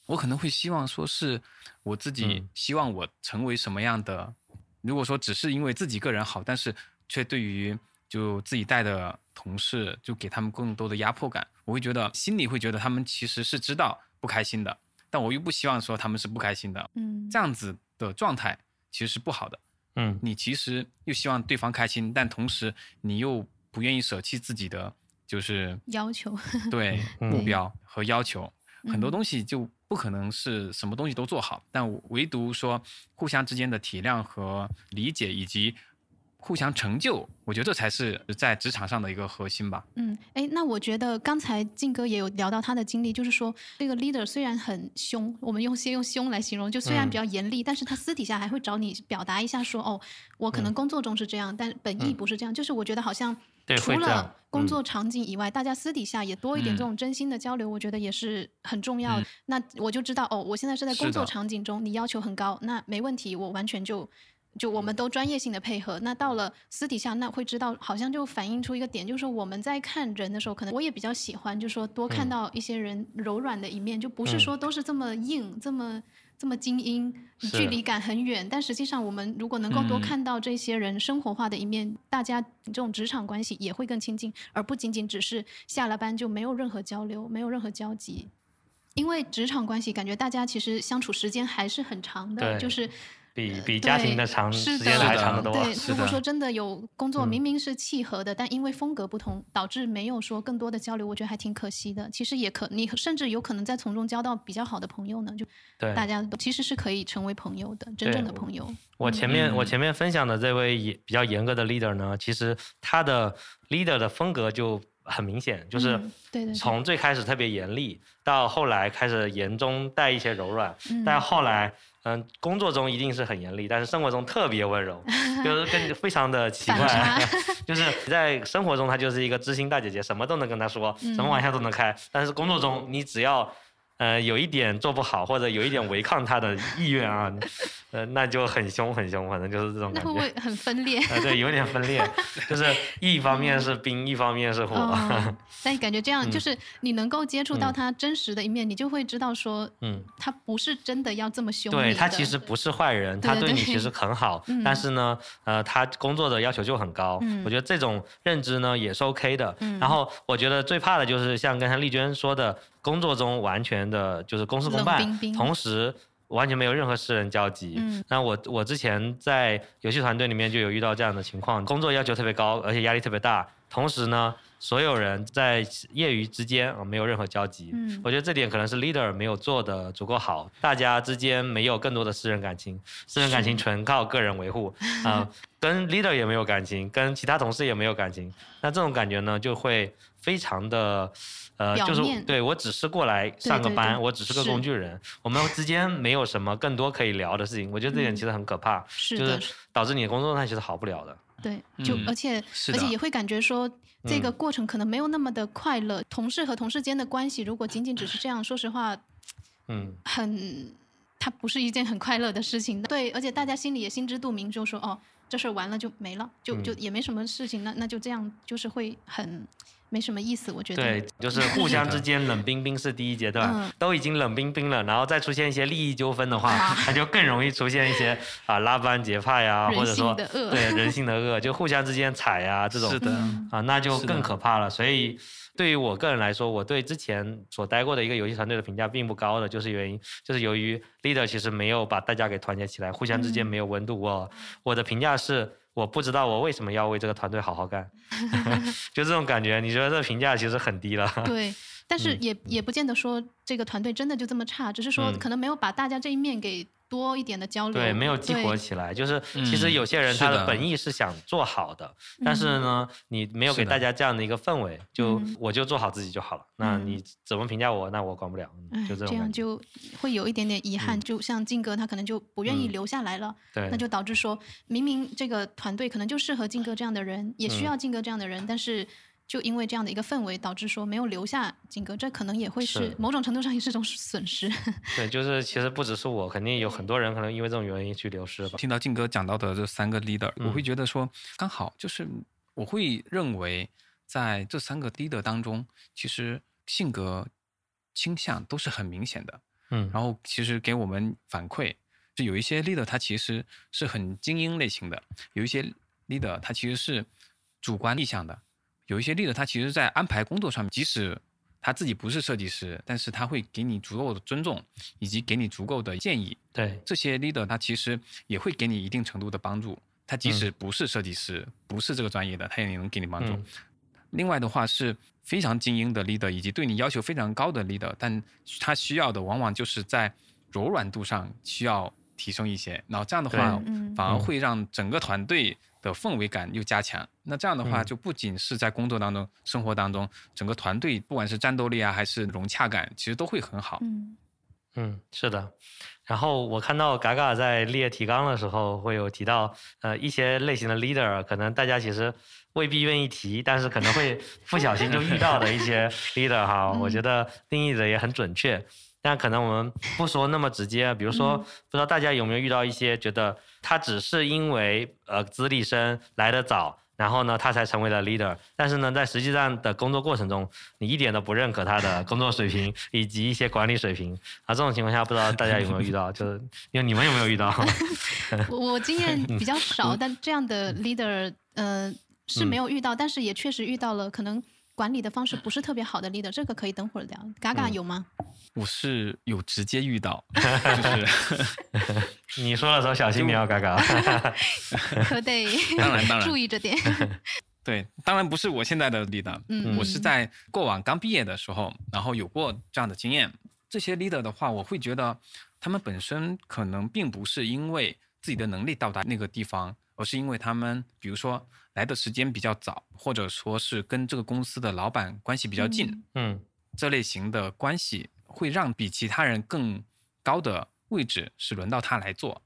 我可能会希望说是我自己嗯希望我成为什么样的。如果说只是因为自己个人好，但是却对于就自己带的同事就给他们更多的压迫感，我会觉得心里会觉得他们其实是知道不开心的，但我又不希望说他们是不开心的，嗯，这样子的状态其实是不好的。嗯你其实又希望对方开心，但同时你又不愿意舍弃自己的就是要求，对嗯目标和要求，很多嗯。东西就不可能是什么东西都做好，但唯独说互相之间的体谅和理解以及互相成就，我觉得这才是在职场上的一个核心吧。嗯，哎，那我觉得刚才静哥也有聊到他的经历，就是说这个 leader 虽然很凶，我们用先用凶来形容，就虽然嗯比较严厉，但是他私底下还会找你表达一下说，哦，我可能工作中是这样，但本意嗯不是这样。就是我觉得好像除了工嗯作场景以外，大家私底下也多一点这嗯种真心的交流，我觉得也是很重要的。那我就知道，哦，我现在是在工作场景中，你要求很高，那没问题，我完全就。就我们都专业性的配合，那到了私底下，那会知道，好像就反映出一个点，就是我们在看人的时候，可能我也比较喜欢，就是说多看嗯。到一些人柔软的一面，就不是嗯。说都是这么硬、这么这么精英，距离感很远。但实际上，我们如果能够多嗯。看到这些人生活化的一面，大家这种职场关系也会更亲近，而不仅仅只是下了班就没有任何交流，没有任何交集。因为职场关系，感觉大家其实相处时间还是很长的，就是比比家庭的长时间还长得多。对，如果说真的有工作嗯明明是契合的，但因为风格不同，导致没有说更多的交流，我觉得还挺可惜的。其实也可，你甚至有可能在从中交到比较好的朋友呢，就对，大家都其实是可以成为朋友的，真正的朋友。我前面、我嗯前面分享的这位也比较严格的 leader 呢，其实他的 leader 的风格就很明显，就是从最开始特别严厉，到后来开始严中带一些柔软，嗯但后来嗯工作中一定是很严厉，但是生活中特别温柔，就是跟 非常的奇怪，就是在生活中她就是一个知心大姐姐，什么都能跟她说，什么嗯玩笑都能开，但是工作中你只要呃，有一点做不好，或者有一点违抗他的意愿啊，呃，那就很凶很凶，反正就是这种感觉。那会不会很分裂？呃，对，有点分裂，就是一方面是冰，一方面是火。哦，但感觉这样，就嗯是你能够接触到嗯他真实的一面，你就会知道说，嗯，他不是真的要这么凶对他其实不是坏人，他对你其实很好，嗯但是呢，呃，他工作的要求就很高。嗯我觉得这种认知呢也是 OK 的。嗯然后我觉得最怕的就是像刚才丽娟说的，工作中完全的就是公事公办，冰冰同时。完全没有任何私人交集。嗯那我我之前在游戏团队里面就有遇到这样的情况，工作要求特别高，而且压力特别大，同时呢，所有人在业余之间啊没有任何交集。嗯我觉得这点可能是 leader 没有做的足够好，大家之间没有更多的私人感情，私人感情纯靠个人维护 啊、跟 leader 也没有感情，跟其他同事也没有感情，那这种感觉呢就会非常的。呃，就是对我只是过来上个班，对对我只是个工具人，我们之间没有什么更多可以聊的事情。我觉得这点嗯其实很可怕，就是就，是导致你的工作状态其实好不了的。对，就、嗯而且而且也会感觉说，这个嗯过程可能没有那么的快乐。同事和同事间的关系，如果仅仅只是这样，说实话，嗯，很，它不是一件很快乐的事情。对，而且大家心里也心知肚明，就说哦，这事儿完了就没了，就就嗯也没什么事情，那那就这样，就是会很没什么意思。我觉得，对，就是互相之间冷冰冰是第一阶段，嗯都已经冷冰冰了，然后再出现一些利益纠纷的话啊，那就更容易出现一些啊拉帮结派呀，或者说 对人性的恶，就互相之间踩呀这种是的，嗯啊，那就更可怕了。所以对于我个人来说，我对之前所待过的一个游戏团队的评价并不高的，就是原因就是由于 leader 其实没有把大家给团结起来，互相之间嗯没有温度。我我的评价是。我不知道我为什么要为这个团队好好干，就这种感觉。你觉得这个评价其实很低了。对，但是嗯也、也不见得说这个团队真的就这么差，只是说嗯可能没有把大家这一面给多一点的交流。对，没有激活起来。就是其实嗯有些人他的本意是想做好的，但是呢，你没有给大家这样的一个氛围，就嗯我就做好自己就好了。那嗯你怎么评价我，那我管不了，就这种感觉。样就会有一点点遗憾，嗯就像靖哥他可能就不愿意嗯留下来了，对，那就导致说明明这个团队可能就适合靖哥这样的人，也需嗯要靖哥这样的人，但是就因为这样的一个氛围，导致说没有留下靖哥，这可能也会是是某种程度上也是一种损失。对，就是其实不只是我，肯定有很多人可能因为这种原因去流失吧。听到静哥讲到的这三个 leader，、我会嗯觉得说刚好就是我会认为在这三个 leader 当中，其实性格倾向都是很明显的。嗯，然后其实给我们反馈，就有一些 leader 他其实是很精英类型的，有一些 leader 他其实是主观意向的，有一些 leader 他其实在安排工作上面，即使他自己不是设计师，但是他会给你足够的尊重，以及给你足够的建议。对，这些 leader 他其实也会给你一定程度的帮助。他即使不是设计师，不是这个专业的，他也能给你帮助。嗯另外的话是非常精英的 leader，以及对你要求非常高的 leader，但他需要的往往就是在柔软度上需要提升一些。然后这样的话嗯，反而会让整个团队的氛围感又加强。那这样的话，嗯就不仅是在工作当中、生活当中，整个团队不管是战斗力啊，还是融洽感，其实都会很好。嗯嗯，是的。然后我看到嘎嘎在列提纲的时候，会有提到，呃，一些类型的 leader，可能大家其实未必愿意提，但是可能会不小心就遇到的一些 leader 哈，我觉得定义的也很准确。但可能我们不说那么直接，比如说，嗯。不知道大家有没有遇到一些觉得他只是因为呃资历深来得早，然后呢他才成为了 leader，但是呢在实际上的工作过程中，你一点都不认可他的工作水平以及一些管理水平。啊，这种情况下不知道大家有没有遇到，就是因为你们有没有遇到？我我经验比较少，但这样的 leader，呃，是没嗯。有遇到，但是也确实遇到了可能管理的方式不是特别好的 leader，这个可以等会儿聊。嘎嘎嗯有吗？我是有直接遇到，就是你说的时候小心点哦，嘎嘎。可得当然当然注意着点。对，当然不是我现在的 leader，嗯，我是在过往刚毕业的时候，然后有过这样的经验。这些 leader 的话，我会觉得他们本身可能并不是因为自己的能力到达那个地方，而是因为他们比如说来的时间比较早，或者说是跟这个公司的老板关系比较近，嗯嗯这类型的关系会让比其他人更高的位置是轮到他来做。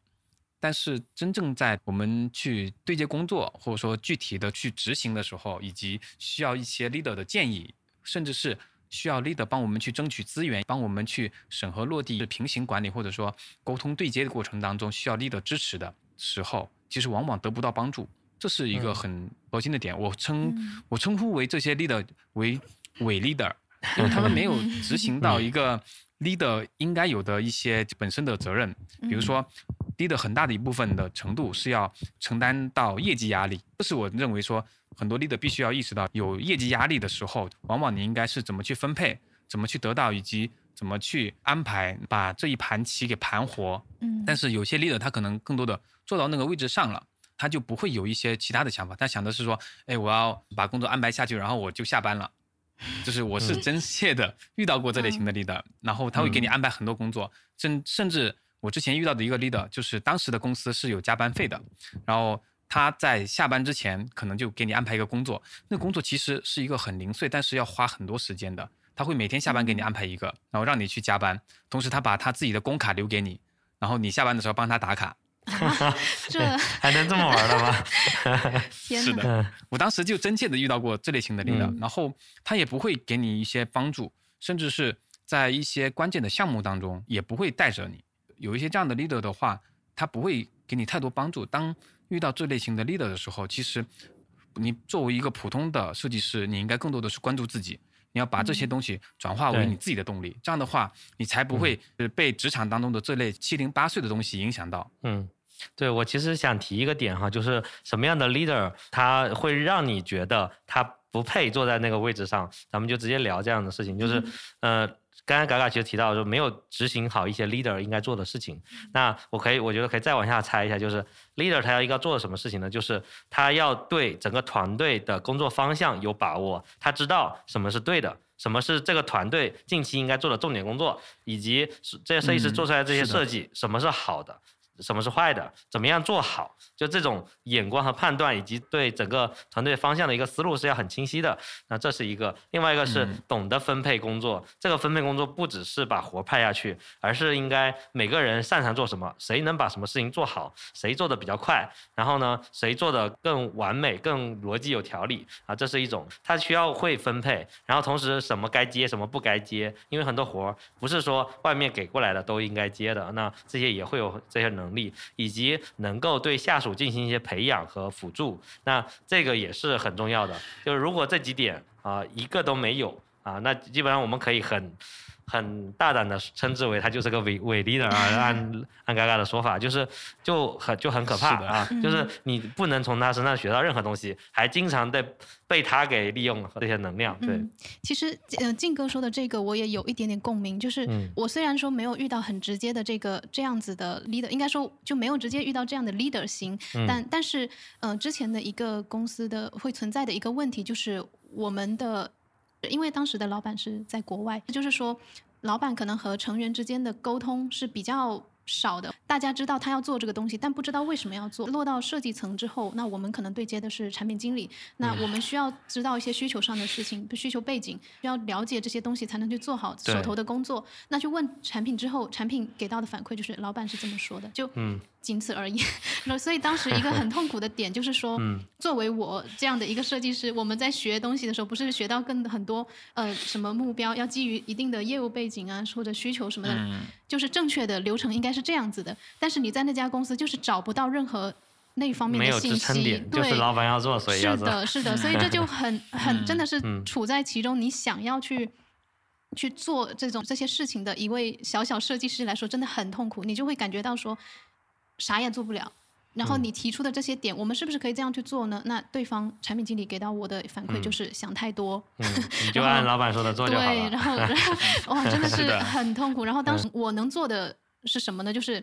但是真正在我们去对接工作，或者说具体的去执行的时候，以及需要一些 leader 的建议，甚至是需要 leader 帮我们去争取资源，帮我们去审核落地、平行管理，或者说沟通对接的过程当中需要 leader 支持的时候，其实往往得不到帮助。这是一个嗯很核心的点。我称、嗯我称呼为这些 leader 为伪 leader，因为他们没有执行到一个 leader 应该有的一些本身的责任，比如说 leader 很大的一部分的程度是要承担到业绩压力，这是我认为说很多 leader 必须要意识到，有业绩压力的时候，往往你应该是怎么去分配，怎么去得到，以及怎么去安排，把这一盘棋给盘活。嗯，但是有些 leader 他可能更多的做到那个位置上了。他就不会有一些其他的想法，他想的是说，哎，我要把工作安排下去，然后我就下班了。就是我是嗯真切的遇到过这类型的 leader，、然后他会给你嗯安排很多工作，甚甚至我之前遇到的一个 leader，就是当时的公司是有加班费的，然后他在下班之前可能就给你安排一个工作，那个工作其实是一个很零碎，但是要花很多时间的。他会每天下班给你安排一个，然后让你去加班，同时他把他自己的工卡留给你，然后你下班的时候帮他打卡。这还能这么玩的吗？是的嗯我当时就真切的遇到过这类型的 leader，、嗯然后他也不会给你一些帮助，甚至是在一些关键的项目当中也不会带着你。有一些这样的 leader 的话，他不会给你太多帮助。当遇到这类型的 leader 的时候，其实你作为一个普通的设计师，你应该更多的是关注自己。你要把这些嗯东西转化为你自己的动力，这样的话，你才不会呃被职场当中的这类七零八碎的东西影响到。嗯，对我其实想提一个点哈，就是什么样的 leader 他会让你觉得他不配坐在那个位置上，咱们就直接聊这样的事情，就是、呃。刚刚嘎嘎其实提到说没有执行好一些 leader 应该做的事情，那我可以我觉得可以再往下猜一下，就是 leader 他要应该做的什么事情呢？就是他要对整个团队的工作方向有把握，他知道什么是对的，什么是这个团队近期应该做的重点工作，以及这些设计师嗯做出来这些设计，什么是好的，什么是坏的，怎么样做好，就这种眼光和判断，以及对整个团队方向的一个思路是要很清晰的。那这是一个，另外一个是嗯懂得分配工作。这个分配工作不只是把活派下去，而是应该每个人擅长做什么，谁能把什么事情做好，谁做的比较快，然后呢，谁做的更完美、更逻辑有条理啊，这是一种。他需要会分配，然后同时什么该接，什么不该接，因为很多活儿不是说外面给过来的都应该接的，那这些也会有这些能能力，以及能够对下属进行一些培养和辅助，那这个也是很重要的。就是如果这几点啊、一个都没有。啊，那基本上我们可以很。很大胆的称之为他就是个伪伪 leader 啊，按按嘎嘎的说法，就是就很就很可怕啊，就是你不能从他身上学到任何东西，还经常在被他给利用这些能量。对，其实呃静哥说的这个我也有一点点共鸣，就是我虽然说没有遇到很直接的这个这样子的 leader，应该说就没有直接遇到这样的 leader 型，但但是呃之前的一个公司的会存在的一个问题就是我们的。因为当时的老板是在国外，就是说，老板可能和成员之间的沟通是比较。少的，大家知道他要做这个东西，但不知道为什么要做。落到设计层之后，那我们可能对接的是产品经理，那我们需要知道一些需求上的事情，需求背景，需要了解这些东西才能去做好手头的工作。那去问产品之后，产品给到的反馈就是老板是这么说的，就仅此而已。那所以当时一个很痛苦的点就是说，作为我这样的一个设计师，我们在学东西的时候，不是学到更很多呃什么目标，要基于一定的业务背景啊或者需求什么的，就是正确的流程应该是。是这样子的，但是你在那家公司就是找不到任何那方面的信息，对，就是老板要做，所以是的，是的，所以这就很 很真的是处在其中，你想要去去做这种这些事情的一位小小设计师来说，真的很痛苦，你就会感觉到说啥也做不了。然后你提出的这些点，我们是不是可以这样去做呢？那对方产品经理给到我的反馈就是想太多，你 就按老板说的做就好了。对，然后然后 哇，真的 是很痛苦。然后当时我能做的。是什么呢？就是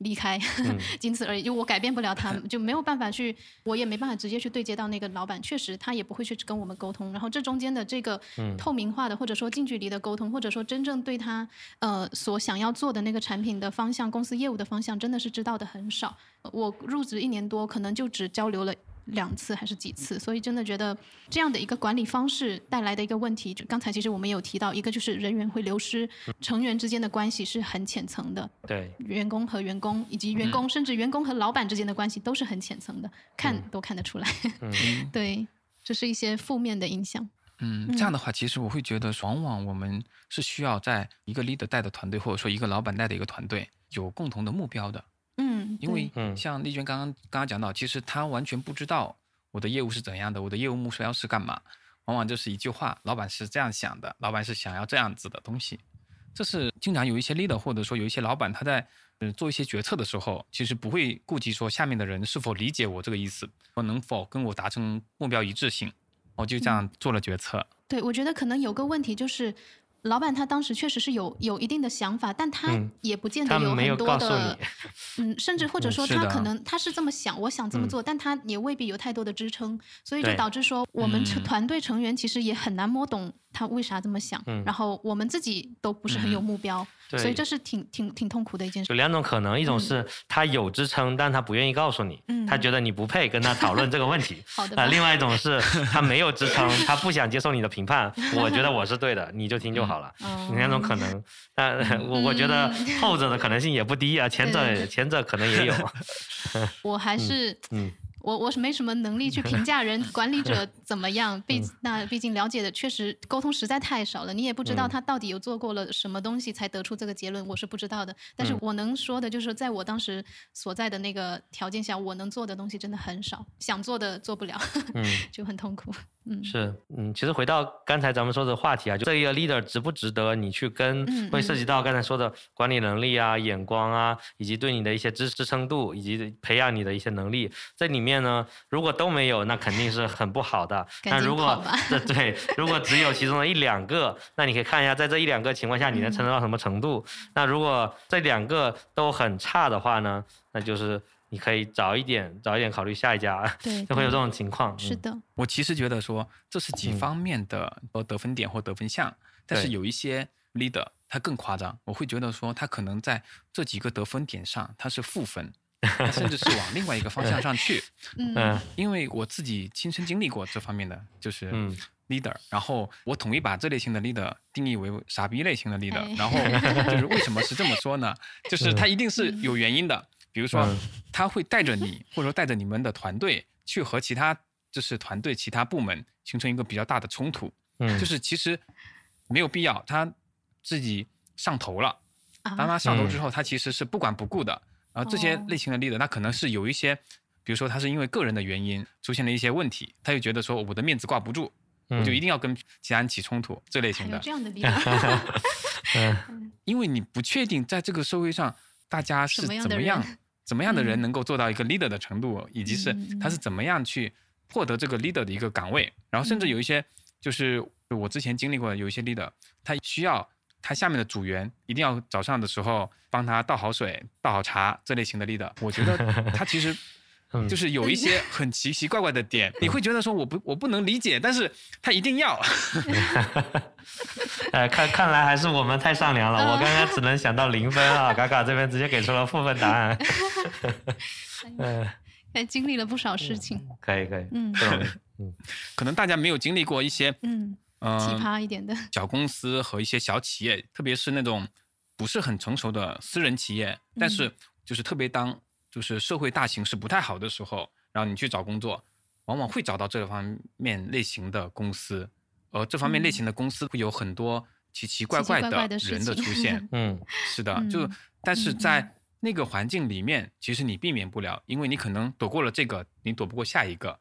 离开，仅此而已。就我改变不了他，就没有办法去，我也没办法直接去对接到那个老板。确实，他也不会去跟我们沟通。然后这中间的这个透明化的，或者说近距离的沟通，或者说真正对他呃所想要做的那个产品的方向、公司业务的方向，真的是知道的很少。我入职一年多，可能就只交流了。两次还是几次？所以真的觉得这样的一个管理方式带来的一个问题，就刚才其实我们有提到，一个就是人员会流失，成员之间的关系是很浅层的。对，员工和员工，以及员工甚至员工和老板之间的关系都是很浅层的，看都看得出来。对，这是一些负面的影响。嗯，这样的话，其实我会觉得，往往我们是需要在一个 leader 带的团队，或者说一个老板带的一个团队，有共同的目标的。嗯，因为像丽娟刚刚刚刚讲到，其实她完全不知道我的业务是怎样的，我的业务目标是干嘛，往往就是一句话，老板是这样想的，老板是想要这样子的东西，这是经常有一些 leader 或者说有一些老板他在嗯做一些决策的时候，其实不会顾及说下面的人是否理解我这个意思，我能否跟我达成目标一致性，我就这样做了决策。对，我觉得可能有个问题就是。老板他当时确实是有有一定的想法，但他也不见得有很多的，嗯，甚至 或者说他可能他是这么想，我想这么做，但他也未必有太多的支撑，所以就导致说我们团队成员其实也很难摸懂。他为啥这么想？然后我们自己都不是很有目标，所以这是挺挺挺痛苦的一件事。有两种可能，一种是他有支撑，但他不愿意告诉你，他觉得你不配跟他讨论这个问题。好的。啊，另外一种是 他没有支撑，他不想接受你的评判。我觉得我是对的，你就听就好了。两种可能，但 我我觉得后者的可能性也不低啊，前者前者可能也有。我还是嗯。我我是没什么能力去评价人 管理者怎么样，毕那毕竟了解的确实沟通实在太少了，你也不知道他到底有做过了什么东西才得出这个结论，我是不知道的。但是我能说的就是在我当时所在的那个条件下，我能做的东西真的很少，想做的做不了，就很痛苦。嗯，是，嗯，其实回到刚才咱们说的话题啊，就这一个 leader 值不值得你去跟，会涉及到刚才说的管理能力啊、眼光啊，以及对你的一些支支撑度，以及培养你的一些能力，在里面呢，如果都没有，那肯定是很不好的。那如果 对对，如果只有其中的一两个，那你可以看一下，在这一两个情况下，你能撑到什么程度？那如果这两个都很差的话呢，那就是。你可以早一点，早一点考虑下一家，对，就会有这种情况。是的，我其实觉得说这是几方面的得分点或得分项，但是有一些 leader 他更夸张，我会觉得说他可能在这几个得分点上他是负分，甚至是往另外一个方向上去。嗯，因为我自己亲身经历过这方面的，就是 leader，然后我统一把这类型的 leader 定义为傻逼类型的 leader，然后就是为什么是这么说呢？就是他一定是有原因的。比如说，他会带着你，或者说带着你们的团队去和其他就是团队其他部门形成一个比较大的冲突。嗯，就是其实没有必要，他自己上头了。当他上头之后，他其实是不管不顾的。然后这些类型的 leader，他可能是有一些，比如说他是因为个人的原因出现了一些问题，他就觉得说我的面子挂不住，我就嗯。一定要跟其他人起冲突这类还有型的，这样的理由，嗯。因为你不确定在这个社会上大家是怎么样 怎么样的人嗯。能够做到一个 leader 的程度，以及是他是怎么样去获得这个 leader 的一个岗位，然后甚至嗯。有一些就是我之前经历过的，有一些 leader 他需要他下面的组员一定要早上的时候帮他倒好水、倒好茶这类型的 leader，我觉得他其实 嗯就是有一些很奇奇怪怪的点，你会觉得说我不我不能理解，但是他一定要。呃，看看来还是我们太善良了，我嗯刚刚只能想到零分啊，嘎嘎这边直接给出了负分答案。嗯，还经历了不少事情，可以可以，嗯不容易。可能大家没有经历过一些嗯，嗯、奇葩一点的，小公司和一些小企业，特别是那种不是很成熟的私人企业，但嗯。是就是特别当就是社会大形势不太好的时候，然后你去找工作，往往会找到这方面类型的公司，而这方面类型的公司会有很多奇奇怪怪的人的情出现。嗯。是的，就嗯但是嗯在那个环境里面，其实你避免不了，因为你可能躲过了这个，你躲不过下一个。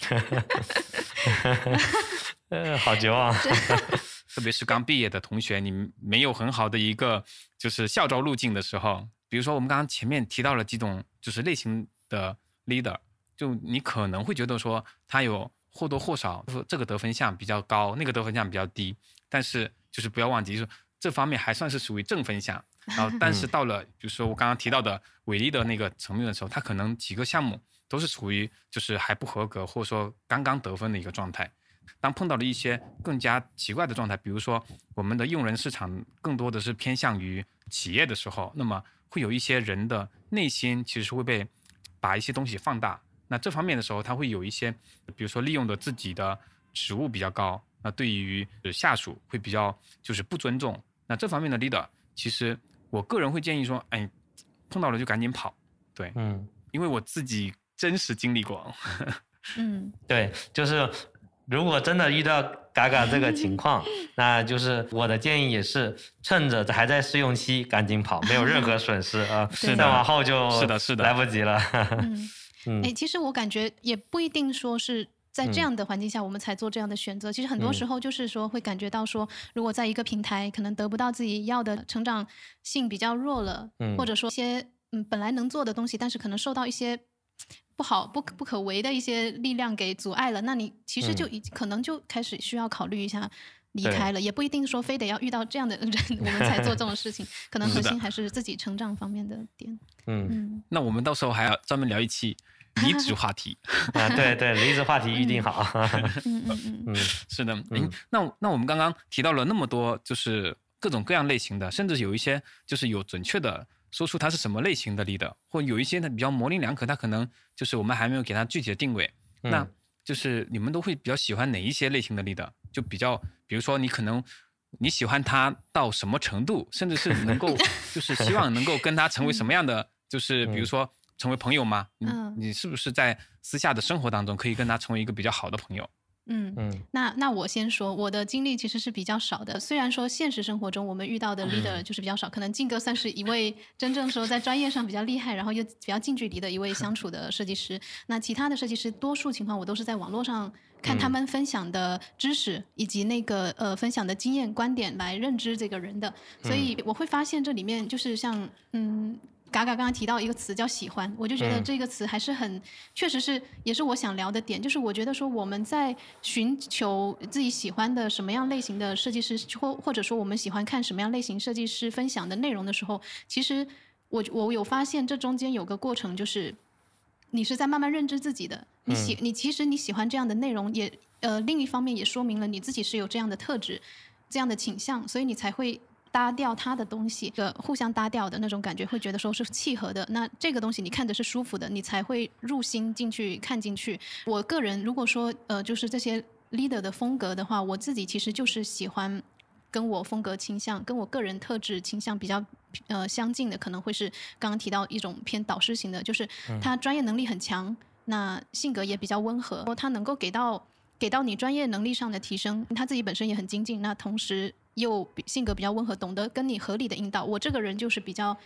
呃，好绝望。特别是刚毕业的同学，你没有很好的一个就是校招路径的时候，比如说我们刚刚前面提到了几种就是类型的 leader，就你可能会觉得说他有或多或少说这个得分项比较高，那个得分项比较低，但是就是不要忘记，就是这方面还算是属于正分项。然后，但是到了比如说我刚刚提到的伟力的那个层面的时候，他可能几个项目都是处于就是还不合格，或者说刚刚得分的一个状态。当碰到了一些更加奇怪的状态，比如说我们的用人市场更多的是偏向于企业的时候，那么会有一些人的内心其实会被把一些东西放大。那这方面的时候，他会有一些，比如说利用的自己的职务比较高，那对于下属会比较就是不尊重。那这方面的 leader，其实我个人会建议说，哎，碰到了就赶紧跑，对，嗯，因为我自己真实经历过。嗯对，就是如果真的遇到嘎嘎这个情况，那就是我的建议也是趁着还在试用期赶紧跑，没有任何损失啊。是的再往后就是的是的来不及了。嗯。嗯 哎，其实我感觉也不一定说是在这嗯样的环境下我们才做这样的选择。其实很多嗯时候就是说会感觉到说，如果在一个平台可能得不到自己要的成长性比较弱了，嗯或者说一些嗯本来能做的东西，但是可能受到一些。不好不可不可为的一些力量给阻碍了，那你其实就嗯已、可能就开始需要考虑一下离开了，也不一定说非得要遇到这样的人我们才做这种事情，可能核心还是自己成长方面的点。嗯嗯，那我们到时候还要专门聊一期离 职话题。啊，对对，离职话题预定好。嗯嗯嗯嗯是的，嗯嗯，那那我们刚刚提到了那么多，就是各种各样类型的，甚至有一些就是有准确的说出他是什么类型的 leader，或有一些呢比较模棱两可，他可能就是我们还没有给他具体的定位。那嗯就是你们都会比较喜欢哪一些类型的 leader？就比较，比如说你可能你喜欢他到什么程度，甚至是能够就是希望能够跟他成为什么样的，就是比如嗯说成为朋友吗？嗯你是不是在私下的生活当中可以跟他成为一个比较好的朋友？嗯嗯那那我先说，我的经历其实是比较少的。虽然说现实生活中我们遇到的 leader 就是比较少，可能靖哥算是一位真正说在专业上比较厉害，然后又比较近距离的一位相处的设计师。那其他的设计师，多数情况我都是在网络上看他们分享的知识以及那个呃分享的经验观点来认知这个人的，所以我会发现这里面就是像嗯。嘎嘎刚刚提到一个词叫喜欢，我就觉得嗯。这个词还是很，确实是也是我想聊的点，就是我觉得说我们在寻求自己喜欢的什么样类型的设计师，或或者说我们喜欢看什么样类型设计师分享的内容的时候，其实我我有发现这中间有个过程，就是你是在慢慢认知自己的，你喜、你其实你喜欢这样的内容也，呃另一方面也说明了你自己是有这样的特质，这样的倾向，所以你才会搭调他的东西，呃，互相搭调的那种感觉，会觉得说是契合的。那这个东西你看着是舒服的，你才会入心进去看进去。我个人如果说呃，就是这些 leader 的风格的话，我自己其实就是喜欢跟我风格倾向、跟我个人特质倾向比较呃相近的，可能会是刚刚提到一种偏导师型的，就是他专业能力很强，那性格也比较温和，他能够给到给到你专业能力上的提升，他自己本身也很精进，那同时又性格比较温和，懂得跟你合理的引导。我这个人就是比较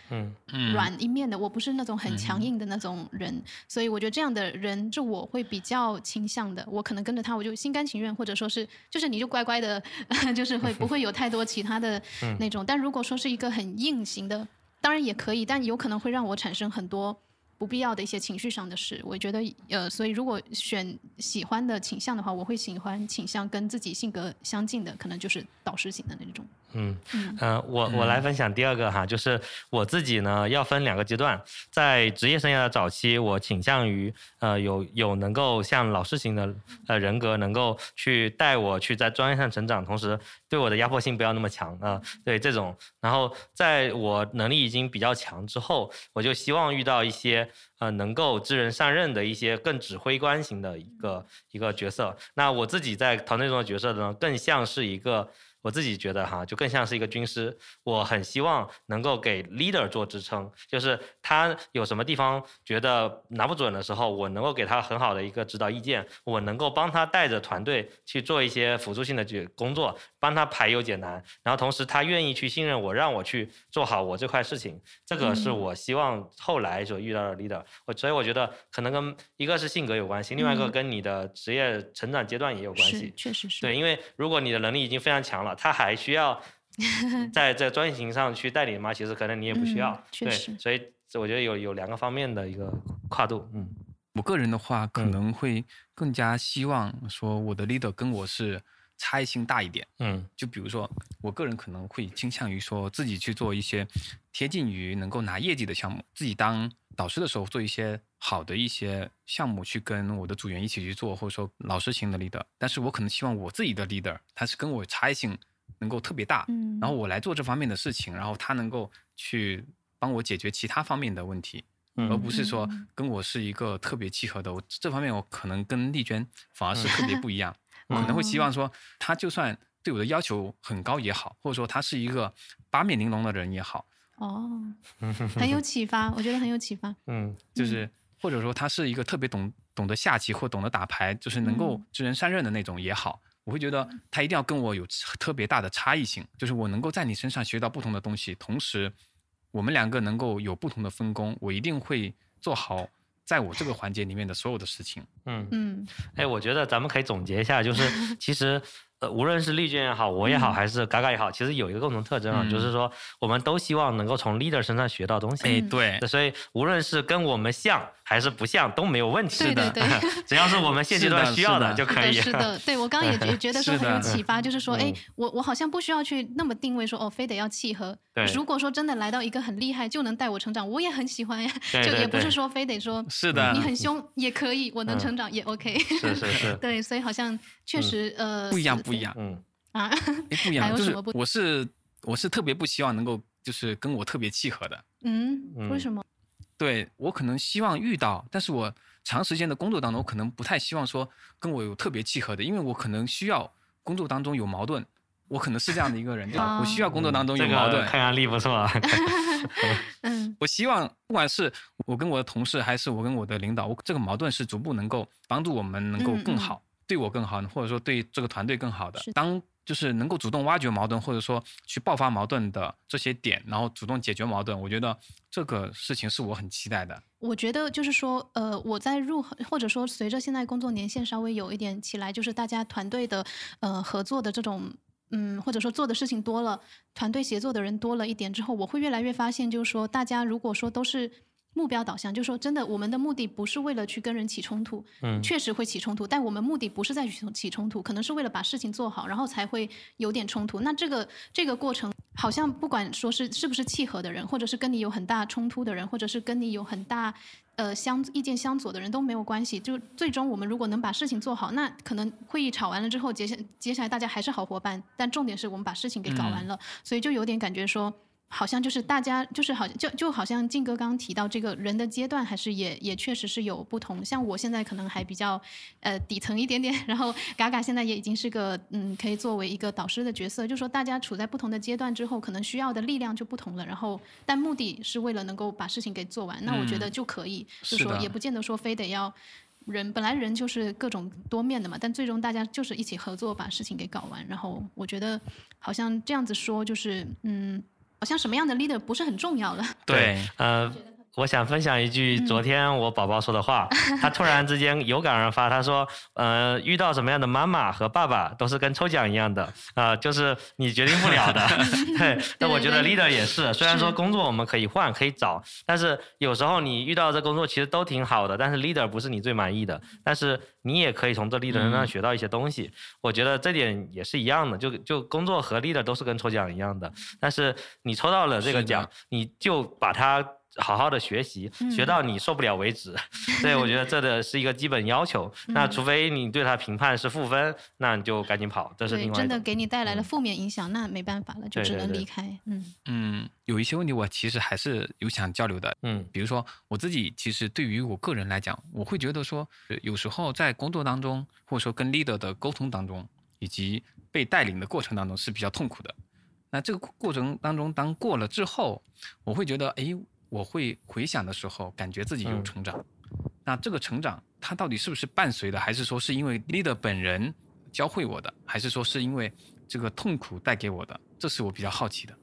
软一面的，我不是那种很强嗯硬的那种人，所以我觉得这样的人，是我会比较倾向的。我可能跟着他，我就心甘情愿，或者说是就是你就乖乖的，就是会不会有太多其他的嗯那种。但如果说是一个很硬型的，当然也可以，但有可能会让我产生很多。不必要的一些情绪上的事，我觉得呃，所以如果选喜欢的倾向的话，我会喜欢倾向跟自己性格相近的，可能就是导师型的那种。嗯嗯。呃，我我来分享第二个哈，就是我自己呢要分两个阶段，在职业生涯的早期，我倾向于呃有有能够像老师型的呃人格，能够去带我去在专业上成长，同时对我的压迫性不要那么强啊、呃对这种，然后在我能力已经比较强之后，我就希望遇到一些呃能够知人善任的一些更指挥官型的一个一个角色。那我自己在团队中的角色呢，更像是一个。我自己觉得哈，就更像是一个军师。我很希望能够给 leader 做支撑，就是他有什么地方觉得拿不准的时候，我能够给他很好的一个指导意见，我能够帮他带着团队去做一些辅助性的工工作，帮他排忧解难，然后同时他愿意去信任我，让我去做好我这块事情。这个是嗯我希望后来所遇到的 leader。我所以我觉得可能跟一个是性格有关系，另外一个嗯跟你的职业成长阶段也有关系，。确实是。对，因为如果你的能力已经非常强了，他还需要 在在专业型上去带领吗？其实可能你也不需要。嗯确对实，所以我觉得有有两个方面的一个跨度。嗯我个人的话，可嗯能会更加希望说我的 leader 跟我是差异性大一点。嗯就比如说，我个人可能会倾向于说自己去做一些贴近于能够拿业绩的项目，自己当导师的时候做一些好的一些项目，去跟我的组员一起去做，或者说老师型的 leader。但是我可能希望我自己的 leader 他是跟我差异性能够特别大，嗯，然后我来做这方面的事情，然后他能够去帮我解决其他方面的问题。而嗯不是说嗯跟我是一个特别契合的。我这方面我可能跟丽娟反而是特别不一样，我可能会希望说，他就算对我的要求很高也好，或者说他是一个八面玲珑的人也好，哦，很有启发，我觉得很有启发。嗯就是或者说他是一个特别懂懂得下棋或懂得打牌，就是能够嗯知人善任的那种也好。我会觉得他一定要跟我有特别大的差异性，就是我能够在你身上学到不同的东西，同时我们两个能够有不同的分工，我一定会做好在我这个环节里面的所有的事情。嗯。嗯哎，我觉得咱们可以总结一下，就是 其实。呃，无论是丽娟也好，我也好，嗯还是嘎嘎也好，其实有一个共同特征啊，嗯就是说我们都希望能够从 leader 身上学到东西。哎，嗯对，所以无论是跟我们像还是不像都没有问题。对对对，只要是我们现阶段需要的就可以。的，是的，对我刚刚也觉觉得说很有启发，就是说，哎嗯，我我好像不需要去那么定位说，哦，非得要契合对。如果说真的来到一个很厉害就能带我成长，我也很喜欢呀。对对就也不是说非得说是的你很凶也可以，我能嗯成长也 OK。是是是，对，所以好像确实呃不一样，不一样，嗯啊。哎，不一样，就是我是我是特别不希望能够就是跟我特别契合的。嗯，为嗯什么？对我可能希望遇到，但是我长时间的工作当中，我可能不太希望说跟我有特别契合的，因为我可能需要工作当中有矛盾，我可能是这样的一个人，对吧？我需要工作当中有这矛盾个，抗压力不错啊。嗯我希望不管是我跟我的同事，还是我跟我的领导，我这个矛盾是逐步能够帮助我们能够更好，对我更好，或者说对这个团队更好的是。当就是能够主动挖掘矛盾，或者说去爆发矛盾的这些点，然后主动解决矛盾，我觉得这个事情是我很期待的。我觉得就是说，呃，我在入或者说随着现在工作年限稍微有一点起来，就是大家团队的呃合作的这种。嗯，或者说做的事情多了，团队协作的人多了一点之后，我会越来越发现，就是说，大家如果说都是目标导向，就是说，真的，我们的目的不是为了去跟人起冲突，嗯确实会起冲突，但我们目的不是在起起冲突，可能是为了把事情做好，然后才会有点冲突。那这个这个过程，好像不管说是是不是契合的人，或者是跟你有很大冲突的人，或者是跟你有很大呃相意见相左的人都没有关系。就最终我们如果能把事情做好，那可能会议吵完了之后，接下接下来大家还是好伙伴，但重点是我们把事情给搞完了，所以就有点感觉说。好像就是大家就是好像就就好像静哥刚刚提到这个人的阶段，还是也也确实是有不同。像我现在可能还比较呃底层一点点，然后嘎嘎现在也已经是个嗯可以作为一个导师的角色，就说大家处在不同的阶段之后，可能需要的力量就不同了。然后但目的是为了能够把事情给做完，那我觉得嗯就可以，就说也不见得说非得要。人本来人就是各种多面的嘛，但最终大家就是一起合作把事情给搞完。然后我觉得好像这样子说就是嗯，好像什么样的 leader 不是很重要了。对，呃，我想分享一句嗯。昨天我宝宝说的话，他突然之间有感而发，他说，呃，遇到什么样的妈妈和爸爸都是跟抽奖一样的，啊，就是你决定不了的。对，那我觉得 leader 也是，虽然说工作我们可以换可以找，但是有时候你遇到这工作其实都挺好的，但是 leader 不是你最满意的，但是你也可以从这 leader 身上嗯。学到一些东西。我觉得这点也是一样的，就就工作和 leader 都是跟抽奖一样的，但是你抽到了这个奖，你就把它好好的学习，学嗯到你受不了为止。所以我觉得这的是一个基本要求。那嗯除非你对他评判是负分，那你就赶紧跑，这是对，另外。真的给你带来了嗯负面影响，那没办法了，就只对对对能离开。嗯嗯，有一些问题我其实还是有想交流的。嗯比如说我自己，其实对于我个人来讲，我会觉得说，呃有时候在工作当中，或者说跟 leader 的沟通当中，以及被带领的过程当中是比较痛苦的。那这个过过程当中，当过了之后，我会觉得，哎，我会回想的时候，感觉自己有嗯成长。那这个成长，它到底是不是伴随的，还是说是因为 leader 本人教会我的，还是说是因为这个痛苦带给我的？这是我比较好奇的。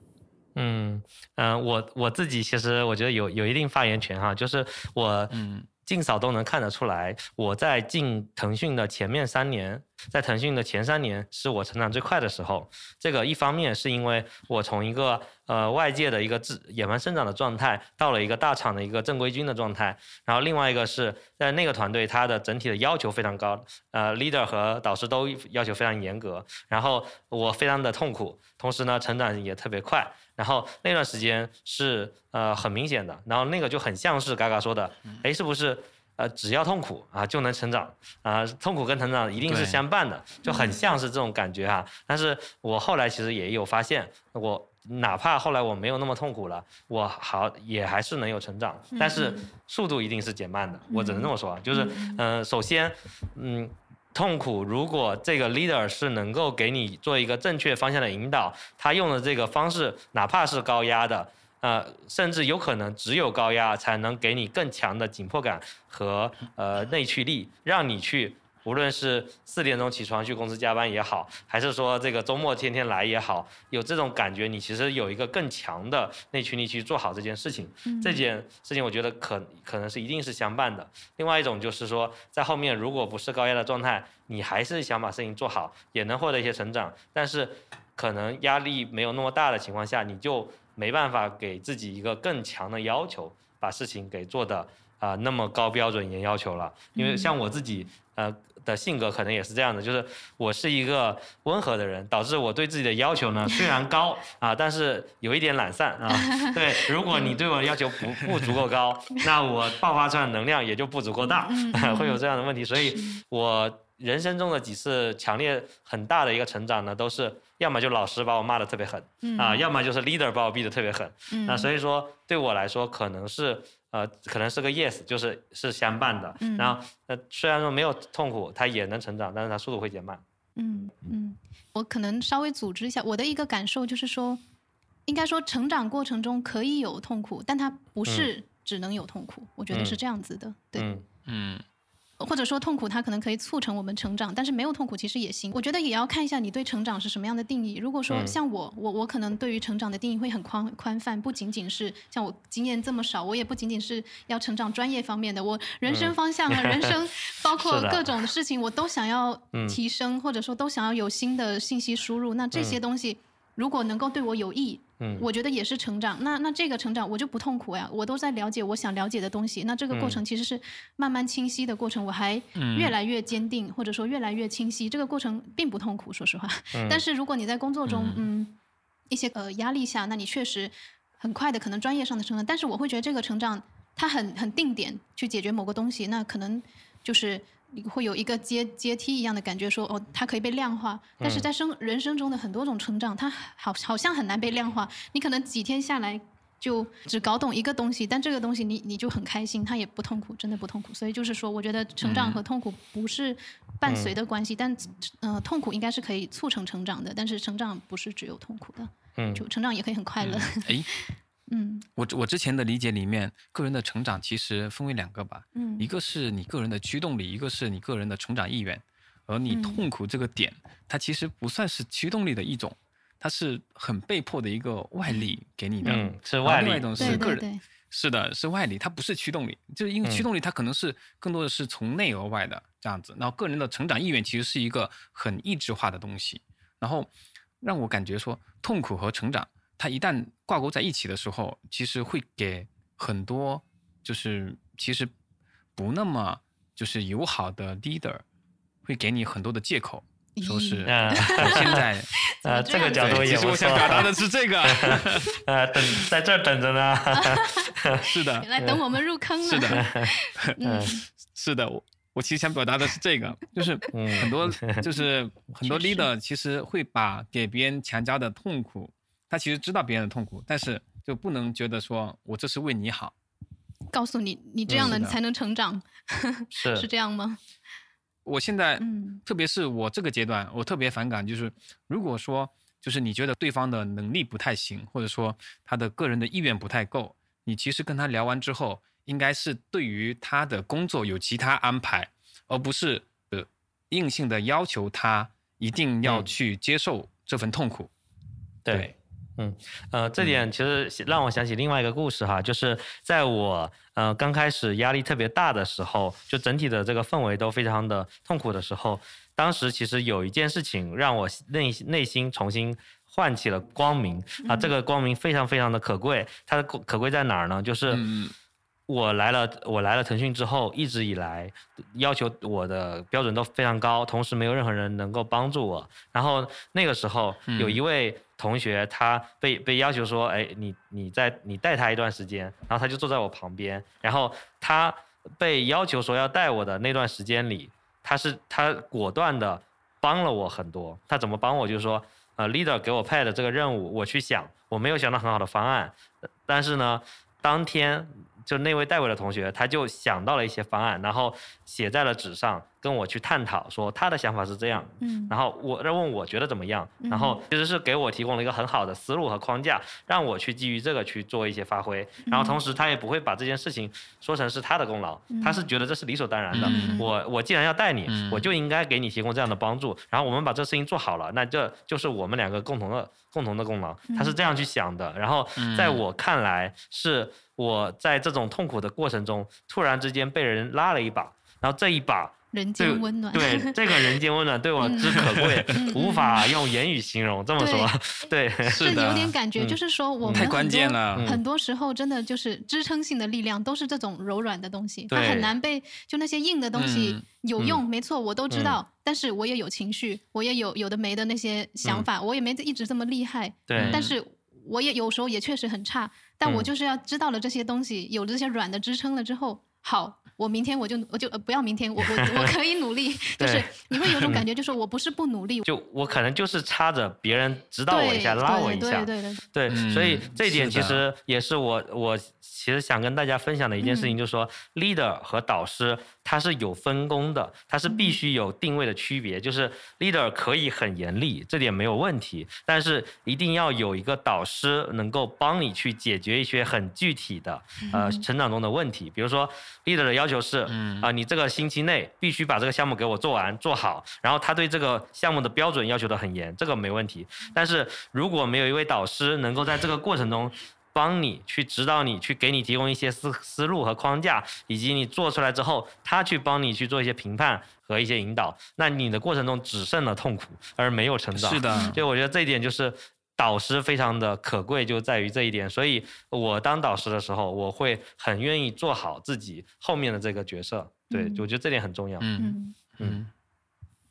嗯嗯、呃我我自己其实我觉得有有一定发言权哈，就是我嗯尽扫都能看得出来，我在进腾讯的前面三年，在腾讯的前三年是我成长最快的时候。这个一方面是因为我从一个呃外界的一个自野蛮生长的状态，到了一个大厂的一个正规军的状态，然后另外一个是在那个团队，它的整体的要求非常高，呃，leader 和导师都要求非常严格，然后我非常的痛苦，同时呢成长也特别快。然后那段时间是呃很明显的，然后那个就很像是嘎嘎说的，哎，是不是呃只要痛苦啊就能成长啊、痛苦跟成长一定是相伴的，就很像是这种感觉哈、但是我后来其实也有发现，我哪怕后来我没有那么痛苦了，我好也还是能有成长，但是嗯速度一定是减慢的，我只能这么说啊，就是嗯呃首先嗯。痛苦，如果这个 leader 是能够给你做一个正确方向的引导，他用的这个方式，哪怕是高压的，呃，甚至有可能只有高压才能给你更强的紧迫感和呃内驱力，让你去无论是四点钟起床去公司加班也好，还是说这个周末天天来也好，有这种感觉，你其实有一个更强的内驱力去做好这件事情。嗯这件事情我觉得可可能是一定是相伴的。另外一种就是说，在后面如果不是高压的状态，你还是想把事情做好，也能获得一些成长，但是可能压力没有那么大的情况下，你就没办法给自己一个更强的要求，把事情给做的啊、那么高标准严要求了。因为像我自己呃的性格可能也是这样的，就是我是一个温和的人，导致我对自己的要求呢虽然高啊，但是有一点懒散啊。对，如果你对我的要求不不足够高，那我爆发出来的能量也就不足够大，会有这样的问题。所以我人生中的几次强烈很大的一个成长呢，都是要么就老师把我骂的特别狠啊，要么就是 leader 把我逼得特别狠。嗯那所以说对我来说可能是呃可能是个 yes，就是是相伴的。嗯然后那虽然说没有痛苦，它也能成长，但是它速度会减慢。嗯嗯，我可能稍微组织一下我的一个感受，就是说，应该说成长过程中可以有痛苦，但它不是只能有痛苦，我觉得是嗯这样子的，对。嗯嗯或者说痛苦它可能可以促成我们成长，但是没有痛苦其实也行。我觉得也要看一下你对成长是什么样的定义。如果说嗯像我，我我可能对于成长的定义会很宽宽泛，不仅仅是像我经验这么少，我也不仅仅是要成长专业方面的，我人生嗯方向啊，人生包括各种事情，我都想要嗯提升，或者说都想要有新的信息输入。那这些东西如果能够对我有益，嗯我觉得也是成长。那那这个成长我就不痛苦呀，我都在了解我想了解的东西。那这个过嗯程其实是慢慢清晰的过程，我还嗯越来越坚定，或者说越来越清晰。这个过程并不痛苦，说实话。但是如果你在工作中，嗯，一些呃压力下，那你确实很快的可能专业上的成长，但是我会觉得这个成长它很很定点去解决某个东西，那可能就是。你会有一个阶阶梯一样的感觉说，哦，它可以被量化，但是在生人生中的很多种成长，它好好像很难被量化。你可能几天下来就只搞懂一个东西，但这个东西你你就很开心，它也不痛苦，真的不痛苦。所以就是说，我觉得成长和痛苦不是伴随的关系，但呃，痛苦应该是可以促成成长的，但是成长不是只有痛苦的，嗯就成长也可以很快乐。哎，嗯我我之前的理解里面，个人的成长其实分为两个吧，嗯。一个是你个人的驱动力，一个是你个人的成长意愿。而你嗯。痛苦这个点，它其实不算是驱动力的一种，它是很被迫的一个外力给你的。嗯，是外力另外一，种是个人，对。对，是的，是外力，它不是驱动力，就是因为驱嗯动力它可能是更多的是从内而外的这样子。然后个人的成长意愿其实是一个很意志化的东西，然后让我感觉说痛苦和成长，它一旦挂钩在一起的时候，其实会给很多就是其实不那么就是友好的 leader 会给你很多的借口，说是嗯我现在。呃，这个角度对，其实我想表达的是这个，呃，等在这儿等着呢。是的，来等我们入坑了。是的，嗯是的，我我其实想表达的是这个，就是嗯很多就是很多 leader 其实会把给别人强加的痛苦，他其实知道别人的痛苦，但是就不能觉得说我这是为你好，告诉你，你这样嗯是的的你才能成长，是是这样吗？我现在嗯。特别是我这个阶段，我特别反感，就是如果说就是你觉得对方的能力不太行，或者说他的个人的意愿不太够，你其实跟他聊完之后，应该是对于他的工作有其他安排，而不是呃硬性的要求他一定要嗯。去接受这份痛苦。对，嗯，呃，这点其实让我想起另外一个故事哈，就是在我呃刚开始压力特别大的时候，就整体的这个氛围都非常的痛苦的时候，当时其实有一件事情让我内内心重新唤起了光明啊，这个光明非常非常的可贵，它的可贵在哪儿呢？就是。嗯我来了，我来了腾讯之后，一直以来要求我的标准都非常高，同时没有任何人能够帮助我。然后那个时候嗯有一位同学，他被被要求说，哎，你你在你带他一段时间，然后他就坐在我旁边，然后他被要求说要带我的那段时间里，他是他果断的帮了我很多。他怎么帮我？就是说，呃，leader 给我派的这个任务，我去想，我没有想到很好的方案，但是呢，当天就那位带我的同学，他就想到了一些方案，然后写在了纸上，跟我去探讨，说他的想法是这样，嗯。然后我再问我觉得怎么样，然后其实是给我提供了一个很好的思路和框架，让我去基于这个去做一些发挥，然后同时他也不会把这件事情说成是他的功劳，他是觉得这是理所当然的，嗯我我既然要带你，嗯我就应该给你提供这样的帮助，然后我们把这事情做好了，那这就是我们两个共同的共同的功劳，他是这样去想的，然后在嗯我看来是我在这种痛苦的过程中，突然之间被人拉了一把，然后这一把人间温暖。对，这个人间温暖对我之可贵，无法用言语形容。这么说，对，是的有点感觉，嗯就是说我们太关很多键了嗯很多时候真的就是支撑性的力量都是这种柔软的东西，它很难被就那些硬的东西嗯有用，没错，我都知道，但是我也有情绪，我也有有的没的那些想法，我也没一直这么厉害，对，但是我也有时候也确实很差，但我嗯就是要知道了这些东西，有了这些软的支撑了之后，好。我明天我就我就呃不要明天，我我我 可以努力，就是你会有种感觉，就是我不是不努力，就我可能就是插着别人指导我一下，拉我一下，对对对对，对，嗯所以这一点其实也是我我其实想跟大家分享的一件事情，嗯。就是说、leader 和导师他是有分工的，它是必须有定位的区别。就是 leader 可以很严厉，这点没有问题，但是一定要有一个导师能够帮你去解决一些很具体的呃嗯成长中的问题。比如说 leader 的要求是，啊、嗯你这个星期内必须把这个项目给我做完做好，然后他对这个项目的标准要求的很严，这个没问题。但是如果没有一位导师能够在这个过程中帮你去指导你，去给你提供一些思思路和框架，以及你做出来之后，他去帮你去做一些评判和一些引导，那你的过程中只剩了痛苦，而没有成长。是的，所以我觉得这一点就是导师非常的可贵，就在于这一点。所以我当导师的时候，我会很愿意做好自己后面的这个角色。对，嗯我觉得这点很重要。嗯嗯，嗯。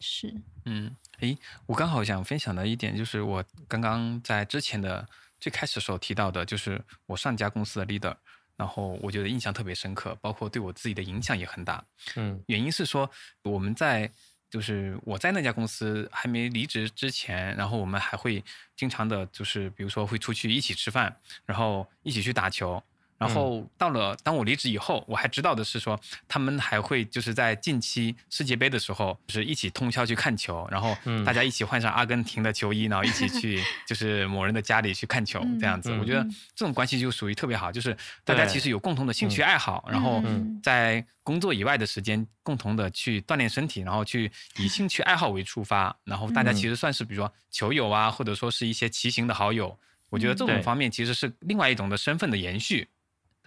是，嗯，诶，我刚好想分享的一点就是我刚刚在之前的最开始的时候提到的，就是我上家公司的 leader，然后我觉得印象特别深刻，包括对我自己的影响也很大。嗯原因是说我们在就是我在那家公司还没离职之前，然后我们还会经常的，就是比如说会出去一起吃饭，然后一起去打球，然后到了当我离职以后，我还知道的是说，他们还会就是在近期世界杯的时候，就是一起通宵去看球，然后大家一起换上阿根廷的球衣，然后一起去 就是某人的家里去看球，这样子。我觉得这种关系就属于特别好，就是大家其实有共同的兴趣爱好，然后在工作以外的时间共同的去锻炼身体，然后去以兴趣爱好为出发，然后大家其实算是比如说球友啊，或者说是一些骑行的好友。我觉得这种方面其实是另外一种的身份的延续。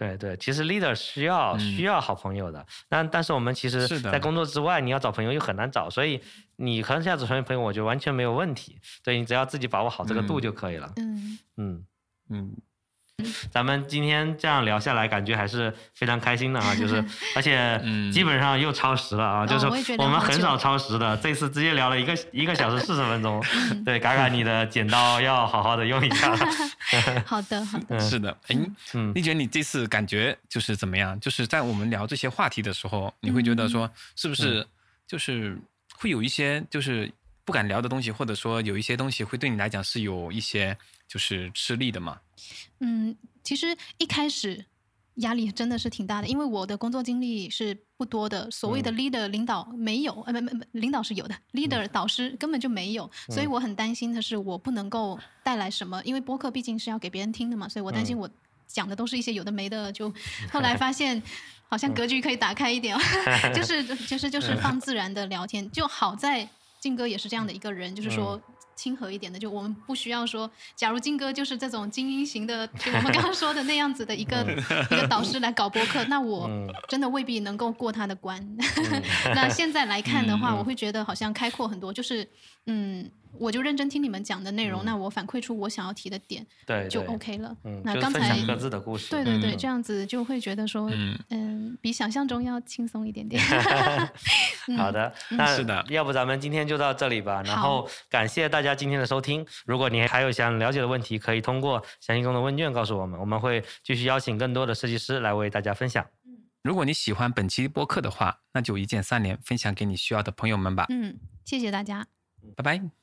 对对，其实 leader 需要需要好朋友的，但但是我们其实，在工作之外，你要找朋友又很难找，所以你可能想找朋友，我觉得完全没有问题。对你只要自己把握好这个度就可以了。嗯嗯嗯。咱们今天这样聊下来，感觉还是非常开心的啊！就是，而且基本上又超时了啊！就是我们很少超时的，这次直接聊了一个一个小时四十分钟。对，嘎嘎，你的剪刀要好好的用一下。好的，好的。是的，哎，嗯，丽娟，你这次感觉就是怎么样？就是在我们聊这些话题的时候，你会觉得说，是不是就是会有一些就是不敢聊的东西，或者说有一些东西会对你来讲是有一些就是吃力的吗？嗯，其实一开始压力真的是挺大的，因为我的工作经历是不多的，所谓的 leader 领导没有，呃，没没没，领导是有的，leader 导师根本就没有，所以我很担心的是我不能够带来什么，因为播客毕竟是要给别人听的嘛，所以我担心我讲的都是一些有的没的，就 后来发现好像格局可以打开一点，就是就是就是放自然的聊天，就好在静哥也是这样的一个人，就是说。亲和一点的，就我们不需要说，假如金哥就是这种精英型的，就我们刚刚说的那样子的一个一个导师来搞播客，那我真的未必能够过他的关。那现在来看的话，我会觉得好像开阔很多，就是嗯。我就认真听你们讲的内容，那我反馈出我想要提的点，对，就 OK 了。嗯，那刚才各自的故事，对对对，这样子就会觉得说，嗯，比想象中要轻松一点点。好的，那是的，要不咱们今天就到这里吧。然后感谢大家今天的收听。如果你还有想了解的问题，可以通过详细中的问卷告诉我们，我们会继续邀请更多的设计师来为大家分享。如果你喜欢本期播客的话，那就一键三连，分享给你需要的朋友们吧。嗯，谢谢大家，拜拜。